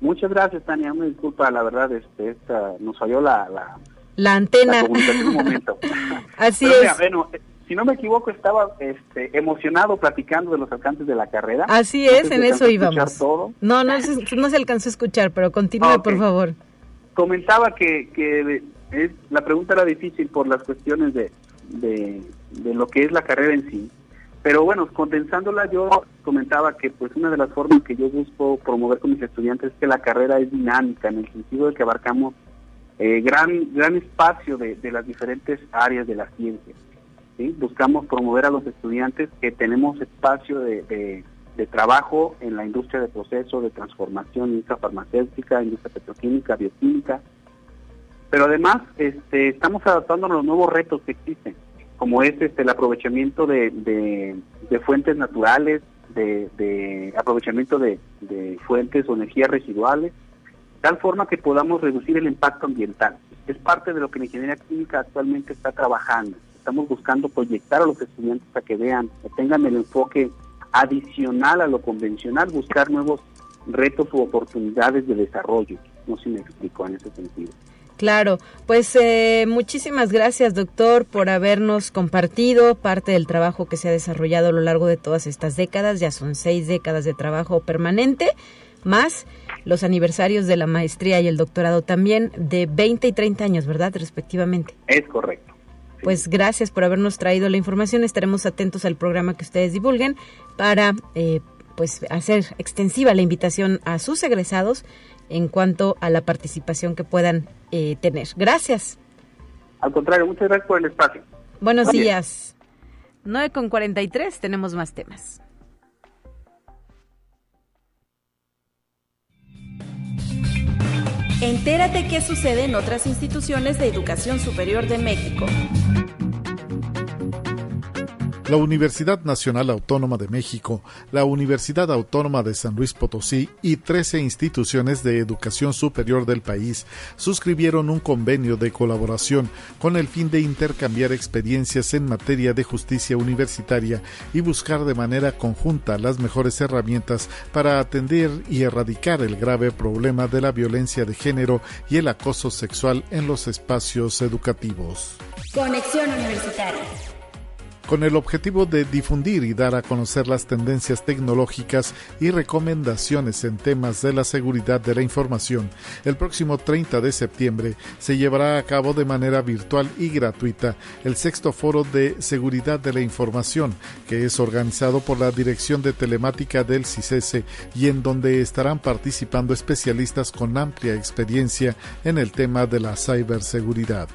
Muchas gracias, Tania. Me disculpa, la verdad, este, esta, nos falló la, la, antena. un momento. <laughs> Así es. bueno, si no me equivoco, estaba este, emocionado platicando de los alcances de la carrera. Así es, en eso íbamos. No, no se, no se alcanzó a escuchar, pero continúe, por favor. Comentaba que, que es, la pregunta era difícil por las cuestiones de, de, de lo que es la carrera en sí. Pero bueno, condensándola yo comentaba que pues una de las formas que yo busco promover con mis estudiantes es que la carrera es dinámica en el sentido de que abarcamos eh, gran gran espacio de, de, las diferentes áreas de la ciencia. Buscamos promover a los estudiantes que tenemos espacio de, trabajo en la industria de proceso, de transformación, industria farmacéutica, industria petroquímica, bioquímica. Pero además este, estamos adaptando a los nuevos retos que existen, como es este, el aprovechamiento de, fuentes naturales, de, aprovechamiento de, de fuentes o energías residuales, tal forma que podamos reducir el impacto ambiental. Es parte de lo que la ingeniería química actualmente está trabajando. Estamos buscando proyectar a los estudiantes a que vean, que tengan el enfoque adicional a lo convencional, buscar nuevos retos u oportunidades de desarrollo. No sé si me explico en ese sentido. Claro, pues eh, muchísimas gracias doctor por habernos compartido parte del trabajo que se ha desarrollado a lo largo de todas estas décadas, ya son seis décadas de trabajo permanente, más los aniversarios de la maestría y el doctorado también de 20 y 30 años, ¿verdad? Respectivamente. Es correcto. Pues gracias por habernos traído la información. Estaremos atentos al programa que ustedes divulguen para eh, pues hacer extensiva la invitación a sus egresados en cuanto a la participación que puedan eh, tener. Gracias. Al contrario, muchas gracias por el espacio. Buenos días. 9 con 43, tenemos más temas. Entérate qué sucede en otras instituciones de educación superior de México. La Universidad Nacional Autónoma de México, la Universidad Autónoma de San Luis Potosí y 13 instituciones de educación superior del país suscribieron un convenio de colaboración con el fin de intercambiar experiencias en materia de justicia universitaria y buscar de manera conjunta las mejores herramientas para atender y erradicar el grave problema de la violencia de género y el acoso sexual en los espacios educativos. Conexión Universitaria con el objetivo de difundir y dar a conocer las tendencias tecnológicas y recomendaciones en temas de la seguridad de la información. El próximo 30 de septiembre se llevará a cabo de manera virtual y gratuita el sexto foro de seguridad de la información, que es organizado por la Dirección de Telemática del CICESE y en donde estarán participando especialistas con amplia experiencia en el tema de la ciberseguridad.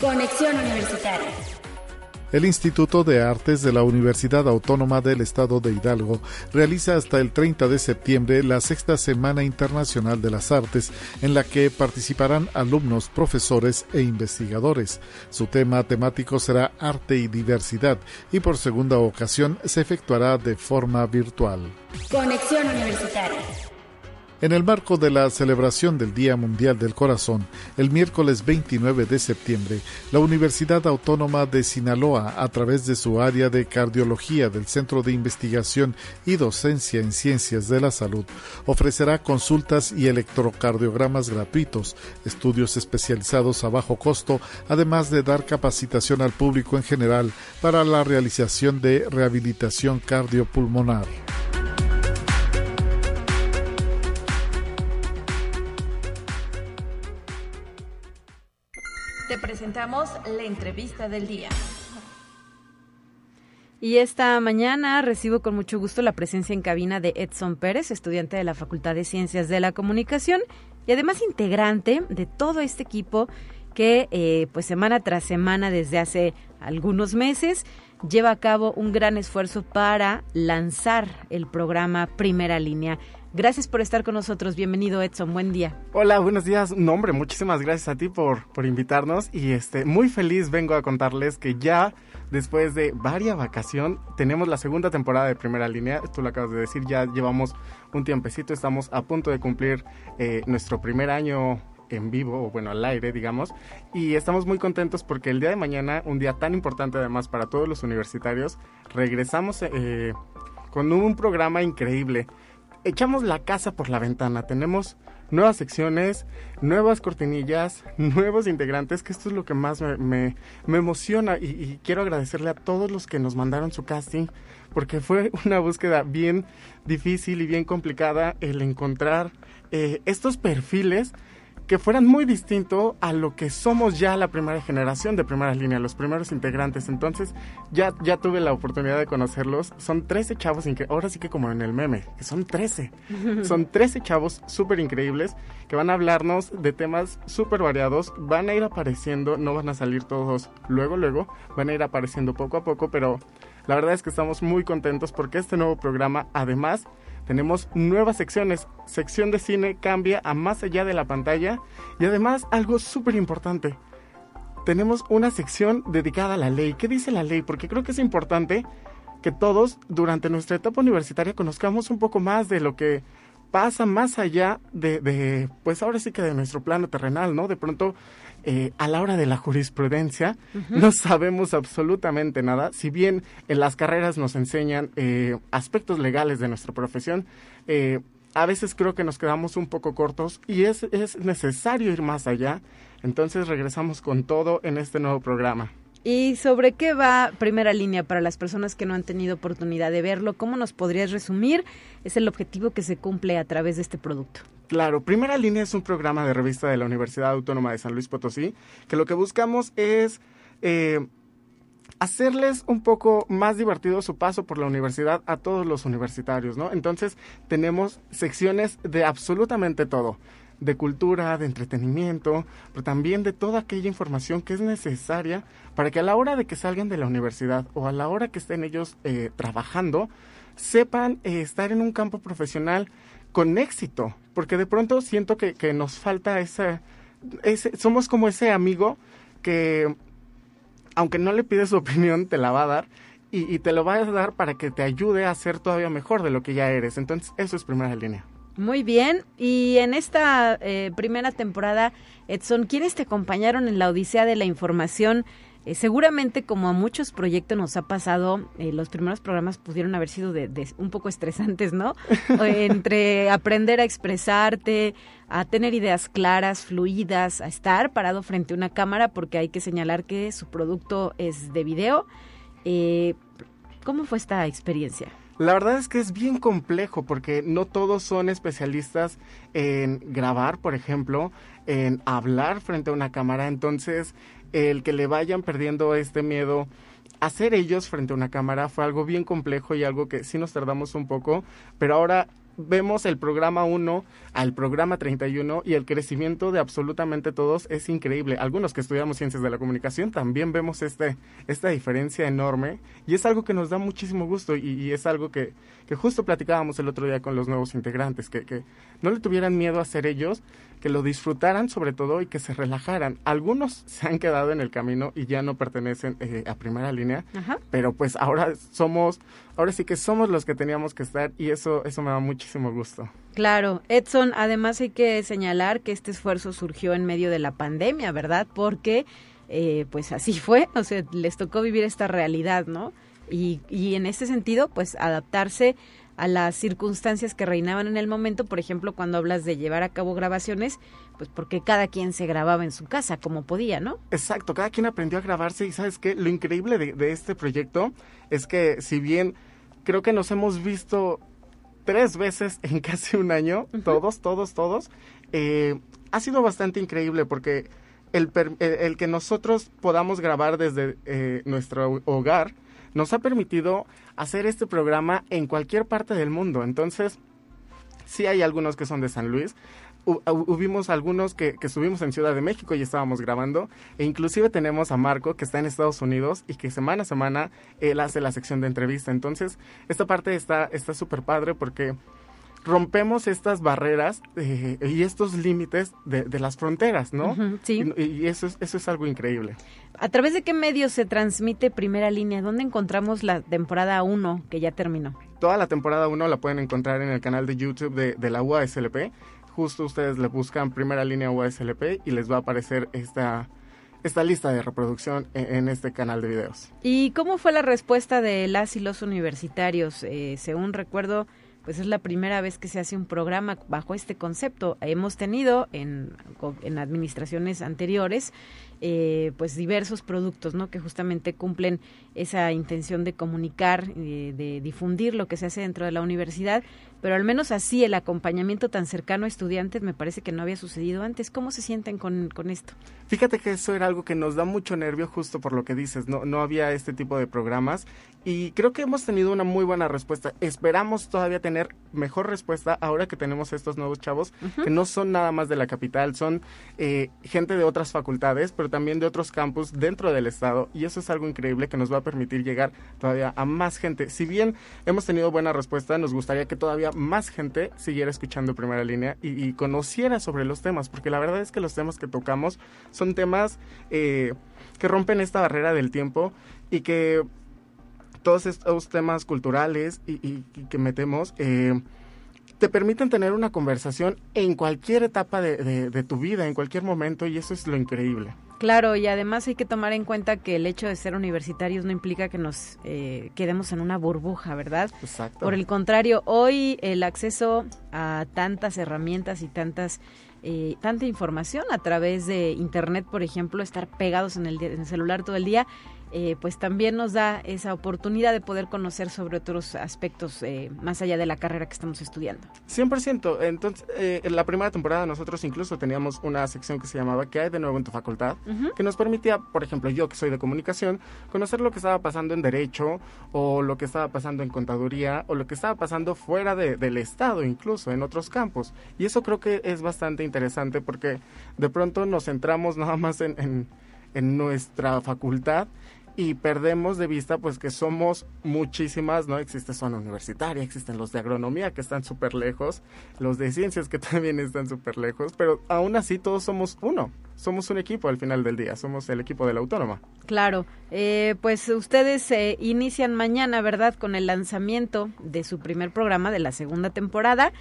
Conexión Universitaria el Instituto de Artes de la Universidad Autónoma del Estado de Hidalgo realiza hasta el 30 de septiembre la sexta Semana Internacional de las Artes, en la que participarán alumnos, profesores e investigadores. Su tema temático será Arte y Diversidad y por segunda ocasión se efectuará de forma virtual. Conexión Universitaria. En el marco de la celebración del Día Mundial del Corazón, el miércoles 29 de septiembre, la Universidad Autónoma de Sinaloa, a través de su área de cardiología del Centro de Investigación y Docencia en Ciencias de la Salud, ofrecerá consultas y electrocardiogramas gratuitos, estudios especializados a bajo costo, además de dar capacitación al público en general para la realización de rehabilitación cardiopulmonar. Presentamos la entrevista del día. Y esta mañana recibo con mucho gusto la presencia en cabina de Edson Pérez, estudiante de la Facultad de Ciencias de la Comunicación y además integrante de todo este equipo que eh, pues semana tras semana desde hace algunos meses lleva a cabo un gran esfuerzo para lanzar el programa Primera Línea. Gracias por estar con nosotros. Bienvenido, Edson. Buen día. Hola, buenos días. No, hombre, muchísimas gracias a ti por, por invitarnos. Y este, muy feliz vengo a contarles que ya después de varias vacación tenemos la segunda temporada de Primera Línea. Tú lo acabas de decir, ya llevamos un tiempecito. Estamos a punto de cumplir eh, nuestro primer año en vivo, o bueno, al aire, digamos, y estamos muy contentos porque el día de mañana, un día tan importante además para todos los universitarios, regresamos eh, con un programa increíble echamos la casa por la ventana. Tenemos nuevas secciones, nuevas cortinillas, nuevos integrantes, que esto es lo que más me, emociona y, quiero agradecerle a todos los que nos mandaron su casting, porque fue <laughs> una búsqueda bien difícil y bien complicada el encontrar eh, estos perfiles que fueran muy distinto a lo que somos ya la primera generación de primera línea, los primeros integrantes. Entonces, ya, ya tuve la oportunidad de conocerlos. Son 13 chavos, ahora sí que como en el meme, que son 13. <laughs> son 13 chavos súper increíbles que van a hablarnos de temas súper variados. Van a ir apareciendo, no van a salir todos luego, luego, van a ir apareciendo poco a poco, pero la verdad es que estamos muy contentos porque este nuevo programa, además, tenemos nuevas secciones. Sección de cine cambia a más allá de la pantalla y además algo súper importante. Tenemos una sección dedicada a la ley. ¿Qué dice la ley? Porque creo que es importante que todos durante nuestra etapa universitaria conozcamos un poco más de lo que pasa más allá de, de pues ahora sí que de nuestro plano terrenal, ¿no? De pronto eh, a la hora de la jurisprudencia no sabemos absolutamente nada. Si bien en las carreras nos enseñan eh, aspectos legales de nuestra profesión, eh, a veces creo que nos quedamos un poco cortos y es, es necesario ir más allá. Entonces regresamos con todo en este nuevo programa. ¿Y sobre qué va Primera Línea para las personas que no han tenido oportunidad de verlo? ¿Cómo nos podrías resumir? Es el objetivo que se cumple a través de este producto. Claro, Primera Línea es un programa de revista de la Universidad Autónoma de San Luis Potosí, que lo que buscamos es eh, hacerles un poco más divertido su paso por la universidad a todos los universitarios, ¿no? Entonces tenemos secciones de absolutamente todo de cultura, de entretenimiento, pero también de toda aquella información que es necesaria para que a la hora de que salgan de la universidad o a la hora que estén ellos eh, trabajando, sepan eh, estar en un campo profesional con éxito, porque de pronto siento que, que nos falta ese, ese, somos como ese amigo que, aunque no le pides su <laughs> opinión, te la va a dar y, y, te lo va a dar para que te ayude a ser todavía mejor de lo que ya eres. Entonces, eso es primera línea. Muy bien, y en esta eh, primera temporada, Edson, ¿quiénes te acompañaron en la Odisea de la Información? Eh, seguramente, como a muchos proyectos nos ha pasado, eh, los primeros programas pudieron haber sido de, de un poco estresantes, ¿no? <laughs> Entre aprender a expresarte, a tener ideas claras, fluidas, a estar parado frente a una cámara, porque hay que señalar que su producto es de video. Eh, ¿Cómo fue esta experiencia? La verdad es que es bien complejo porque no todos son especialistas en grabar, por ejemplo, en hablar frente a una cámara. Entonces, el que le vayan perdiendo este miedo a ser ellos frente a una cámara fue algo bien complejo y algo que sí nos tardamos un poco, pero ahora vemos el programa 1 al programa 31 y el crecimiento de absolutamente todos es increíble. Algunos que estudiamos ciencias de la comunicación también vemos este, esta diferencia enorme y es algo que nos da muchísimo gusto y, y es algo que, que, justo platicábamos el otro día con los nuevos integrantes, que, que no le tuvieran miedo a ser ellos, que lo disfrutaran sobre todo y que se relajaran. Algunos <laughs> se han quedado en el camino y ya no pertenecen eh, a primera línea, Ajá. pero pues ahora somos, ahora sí que somos los que teníamos que estar y eso, eso me da muchísimo gusto. Claro, Edson, además hay que señalar que este esfuerzo surgió en medio de la pandemia, ¿verdad? Porque eh, pues así fue, <laughs> o sea, les tocó vivir esta realidad, ¿no? Y, y en este sentido, pues adaptarse a las circunstancias que reinaban en el momento, por ejemplo, cuando hablas de llevar a cabo grabaciones, pues porque cada quien se grababa en su casa como podía, ¿no? Exacto, cada quien aprendió a grabarse y sabes qué, lo increíble de, de este proyecto es que si bien creo que nos hemos visto tres veces en <laughs> casi un año, uh -huh. todos, todos, todos, eh, ha sido bastante increíble porque el, el, el, que nosotros podamos grabar desde eh, nuestro hogar nos ha permitido hacer este programa en cualquier parte del mundo. Entonces, sí hay algunos que son de San Luis. Hubimos algunos que, que estuvimos en Ciudad de México y estábamos grabando. E inclusive tenemos a Marco que está en Estados Unidos y que semana a semana él hace la sección de entrevista. Entonces, esta parte está está padre porque rompemos estas barreras eh, y estos límites de, de, las fronteras, ¿no? Uh -huh, sí. Y, y, eso, es, eso es algo increíble. ¿A través de qué medios se transmite Primera Línea? ¿Dónde encontramos la temporada 1 que ya terminó? Toda la temporada 1 la pueden encontrar en el canal de YouTube de, de la UASLP. Justo ustedes le buscan Primera Línea UASLP y les va a aparecer esta esta lista de reproducción en, en, este canal de videos. ¿Y cómo fue la respuesta de las y los universitarios? Eh, según recuerdo, pues es la primera vez que se hace un programa bajo este concepto. Hemos tenido en, en administraciones anteriores eh, pues diversos productos, ¿no? Que justamente cumplen esa intención de comunicar, eh, de difundir lo que se hace dentro de la universidad, pero al menos así el acompañamiento tan cercano a estudiantes me parece que no había sucedido antes. ¿Cómo se sienten con, con esto? Fíjate que eso era algo que nos da mucho nervio justo por lo que dices, no, no había este tipo de programas y creo que hemos tenido una muy buena respuesta. Esperamos todavía tener mejor respuesta ahora que tenemos estos nuevos chavos que no son nada más de la capital, son eh, gente de otras facultades, pero también de otros campus dentro del estado y eso es algo increíble que nos va a permitir llegar todavía a más gente. Si bien hemos tenido buena respuesta, nos gustaría que todavía más gente siguiera escuchando Primera Línea y, conociera sobre los temas, porque la verdad es que los temas que tocamos son temas eh, que rompen esta barrera del tiempo y que todos estos temas culturales y, que metemos eh, te permiten tener una conversación en cualquier etapa de, tu vida, en cualquier momento, y eso es lo increíble. Claro, y además hay que tomar en cuenta que el hecho de ser universitarios no implica que nos eh, quedemos en una burbuja, ¿verdad? Exacto. Por el contrario, hoy el acceso a tantas herramientas y tantas eh, tanta información a través de internet, por ejemplo, estar pegados en el, en el celular todo el día eh, pues también nos da esa oportunidad de poder conocer sobre otros aspectos eh, más allá de la carrera que estamos estudiando. 100%. Entonces, eh, en la primera temporada nosotros incluso teníamos una sección que se llamaba ¿Qué hay de nuevo en tu facultad? Que nos permitía, por ejemplo, yo que soy de comunicación, conocer lo que estaba pasando en derecho o lo que estaba pasando en contaduría o lo que estaba pasando fuera del Estado incluso, en otros campos. Y eso creo que es bastante interesante porque de pronto nos centramos nada más en, en nuestra facultad y perdemos de vista pues que somos muchísimas, ¿no? Existe zona universitaria, existen los de agronomía que están súper lejos, los de ciencias que <laughs> también están súper lejos, pero aún así todos somos uno, somos un equipo al final del día, somos el equipo de la autónoma. Claro, eh, pues ustedes se inician mañana, ¿verdad? Con el lanzamiento de su primer programa de la segunda temporada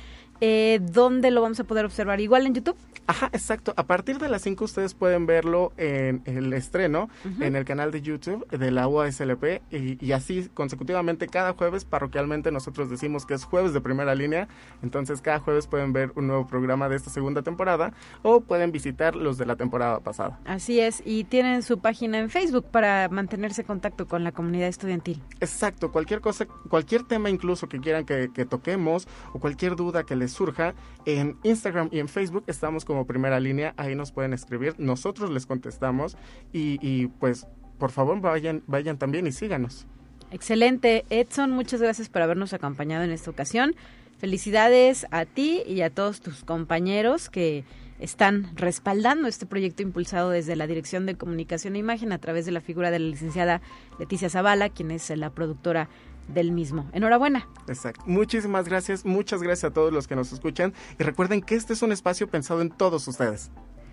eh, ¿dónde lo vamos a poder observar? ¿Igual en YouTube? Ajá, exacto. A partir de las 5 ustedes pueden verlo en el estreno, en el canal de YouTube de la UASLP y, y, así consecutivamente cada jueves parroquialmente nosotros decimos que es jueves de primera línea, entonces cada jueves pueden ver un nuevo programa de esta segunda temporada o pueden visitar los de la temporada pasada. Así es, y tienen su página en Facebook para mantenerse en contacto con la comunidad estudiantil. Exacto, cualquier cosa, cualquier tema incluso que quieran que, que toquemos o cualquier duda que les surja, en Instagram y en Facebook estamos como primera línea, ahí nos pueden escribir, nosotros les contestamos y, pues por favor vayan, vayan también y síganos. Excelente, Edson, muchas gracias por habernos acompañado en esta ocasión. Felicidades a ti y a todos tus compañeros que están respaldando este proyecto impulsado desde la Dirección de Comunicación e Imagen a través de la figura de la licenciada Leticia Zavala, quien es la productora del mismo. Enhorabuena. Exacto. Muchísimas gracias, muchas gracias a todos los que nos escuchan y recuerden que este es un espacio pensado en todos ustedes.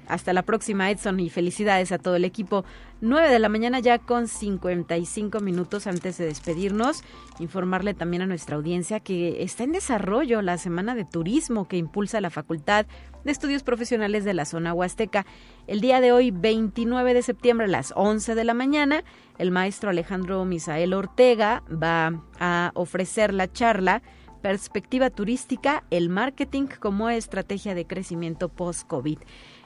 Hasta la próxima, Edson, y felicidades a todo el equipo. 9 de la mañana ya con 55 minutos antes de despedirnos. Informarle también a nuestra audiencia que está en desarrollo la Semana de Turismo que impulsa la Facultad de Estudios Profesionales de la Zona Huasteca. El día de hoy, 29 de septiembre a las 11 de la mañana, el maestro Alejandro Misael Ortega va a ofrecer la charla Perspectiva Turística, el marketing como estrategia de crecimiento post-COVID.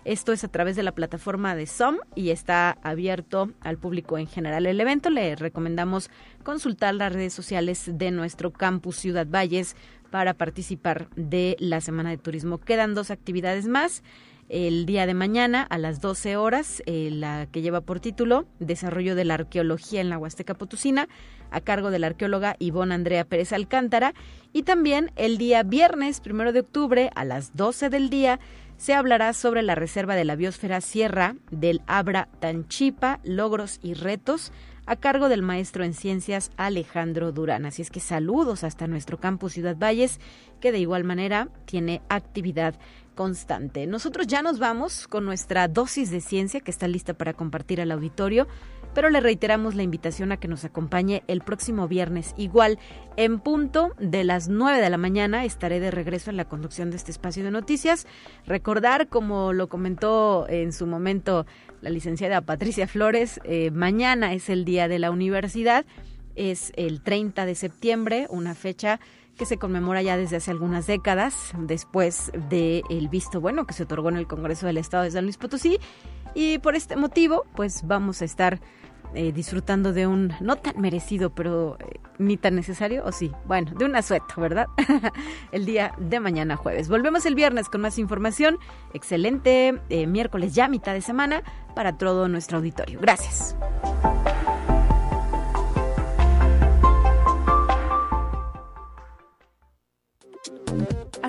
Esto es a través de la plataforma de SOM y está abierto al público en general. El evento le recomendamos consultar las redes sociales de nuestro campus Ciudad Valles para participar de la Semana de Turismo. Quedan dos actividades más. El día de mañana a las 12 horas, eh, la que lleva por título Desarrollo de la Arqueología en la Huasteca Potosina, a cargo de la arqueóloga Ivonne Andrea Pérez Alcántara. Y también el día viernes, primero de octubre, a las 12 del día, se hablará sobre la reserva de la biosfera Sierra del Abra Tanchipa, logros y retos, a cargo del maestro en ciencias Alejandro Durán. Así es que saludos hasta nuestro campus Ciudad Valles, que de igual manera tiene actividad constante. Nosotros ya nos vamos con nuestra dosis de ciencia que está lista para compartir al auditorio pero le reiteramos la invitación a que nos acompañe el próximo viernes. Igual, en punto de las 9 de la mañana estaré de regreso en la conducción de este espacio de noticias. Recordar, como lo comentó en su momento la licenciada Patricia Flores, eh, mañana es el día de la universidad, es el 30 de septiembre, una fecha que se conmemora ya desde hace algunas décadas, después del el visto bueno que se otorgó en el Congreso del Estado de San Luis Potosí. Y por este motivo, pues vamos a estar eh, disfrutando de un no tan merecido, pero eh, ni tan necesario, o sí, bueno, de un asueto, ¿verdad? <laughs> el día de mañana jueves. Volvemos el viernes con más información. Excelente eh, miércoles ya, mitad de semana, para todo nuestro auditorio. Gracias.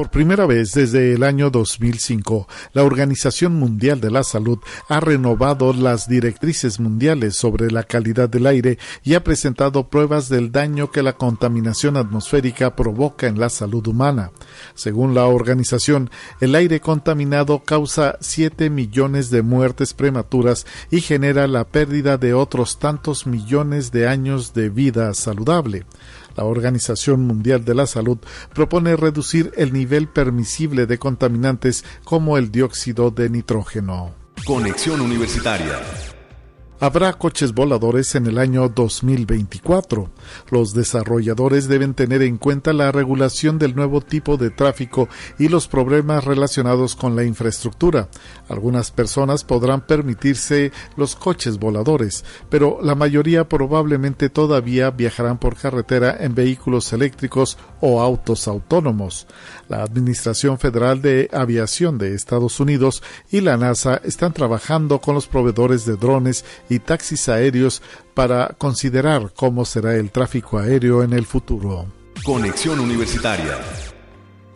Por primera vez desde el año 2005, la Organización Mundial de la Salud ha renovado las directrices mundiales sobre la calidad del aire y ha presentado pruebas del daño que la contaminación atmosférica provoca en la salud humana. Según la organización, el aire contaminado causa 7 millones de muertes prematuras y genera la pérdida de otros tantos millones de años de vida saludable. La Organización Mundial de la Salud propone reducir el nivel permisible de contaminantes como el dióxido de nitrógeno. Conexión Universitaria habrá coches voladores en el año 2024. Los desarrolladores deben tener en cuenta la regulación del nuevo tipo de tráfico y los problemas relacionados con la infraestructura. Algunas personas podrán permitirse los coches voladores, pero la mayoría probablemente todavía viajarán por carretera en vehículos eléctricos o autos autónomos. La Administración Federal de Aviación de Estados Unidos y la NASA están trabajando con los proveedores de drones y taxis aéreos para considerar cómo será el tráfico aéreo en el futuro. Conexión Universitaria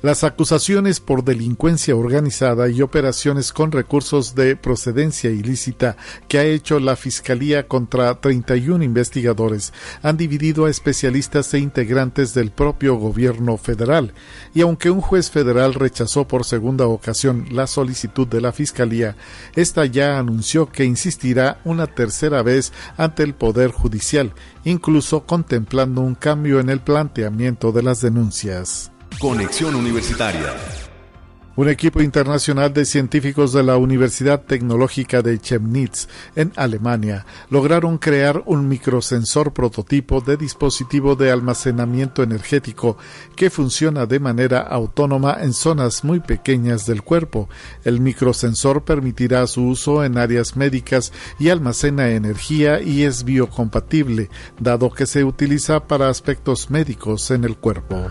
las acusaciones por delincuencia organizada y operaciones con recursos de procedencia ilícita que ha hecho la Fiscalía contra 31 investigadores han dividido a especialistas e integrantes del propio gobierno federal. Y aunque un juez federal rechazó por segunda ocasión la solicitud de la Fiscalía, esta ya anunció que insistirá una tercera vez ante el Poder Judicial, incluso contemplando un cambio en el planteamiento de las denuncias. Conexión Universitaria. Un equipo internacional de científicos de la Universidad Tecnológica de Chemnitz, en Alemania, lograron crear un microsensor prototipo de dispositivo de almacenamiento energético que funciona de manera autónoma en zonas muy pequeñas del cuerpo. El microsensor permitirá su uso en áreas médicas y almacena energía y es biocompatible, dado que se utiliza para aspectos médicos en el cuerpo.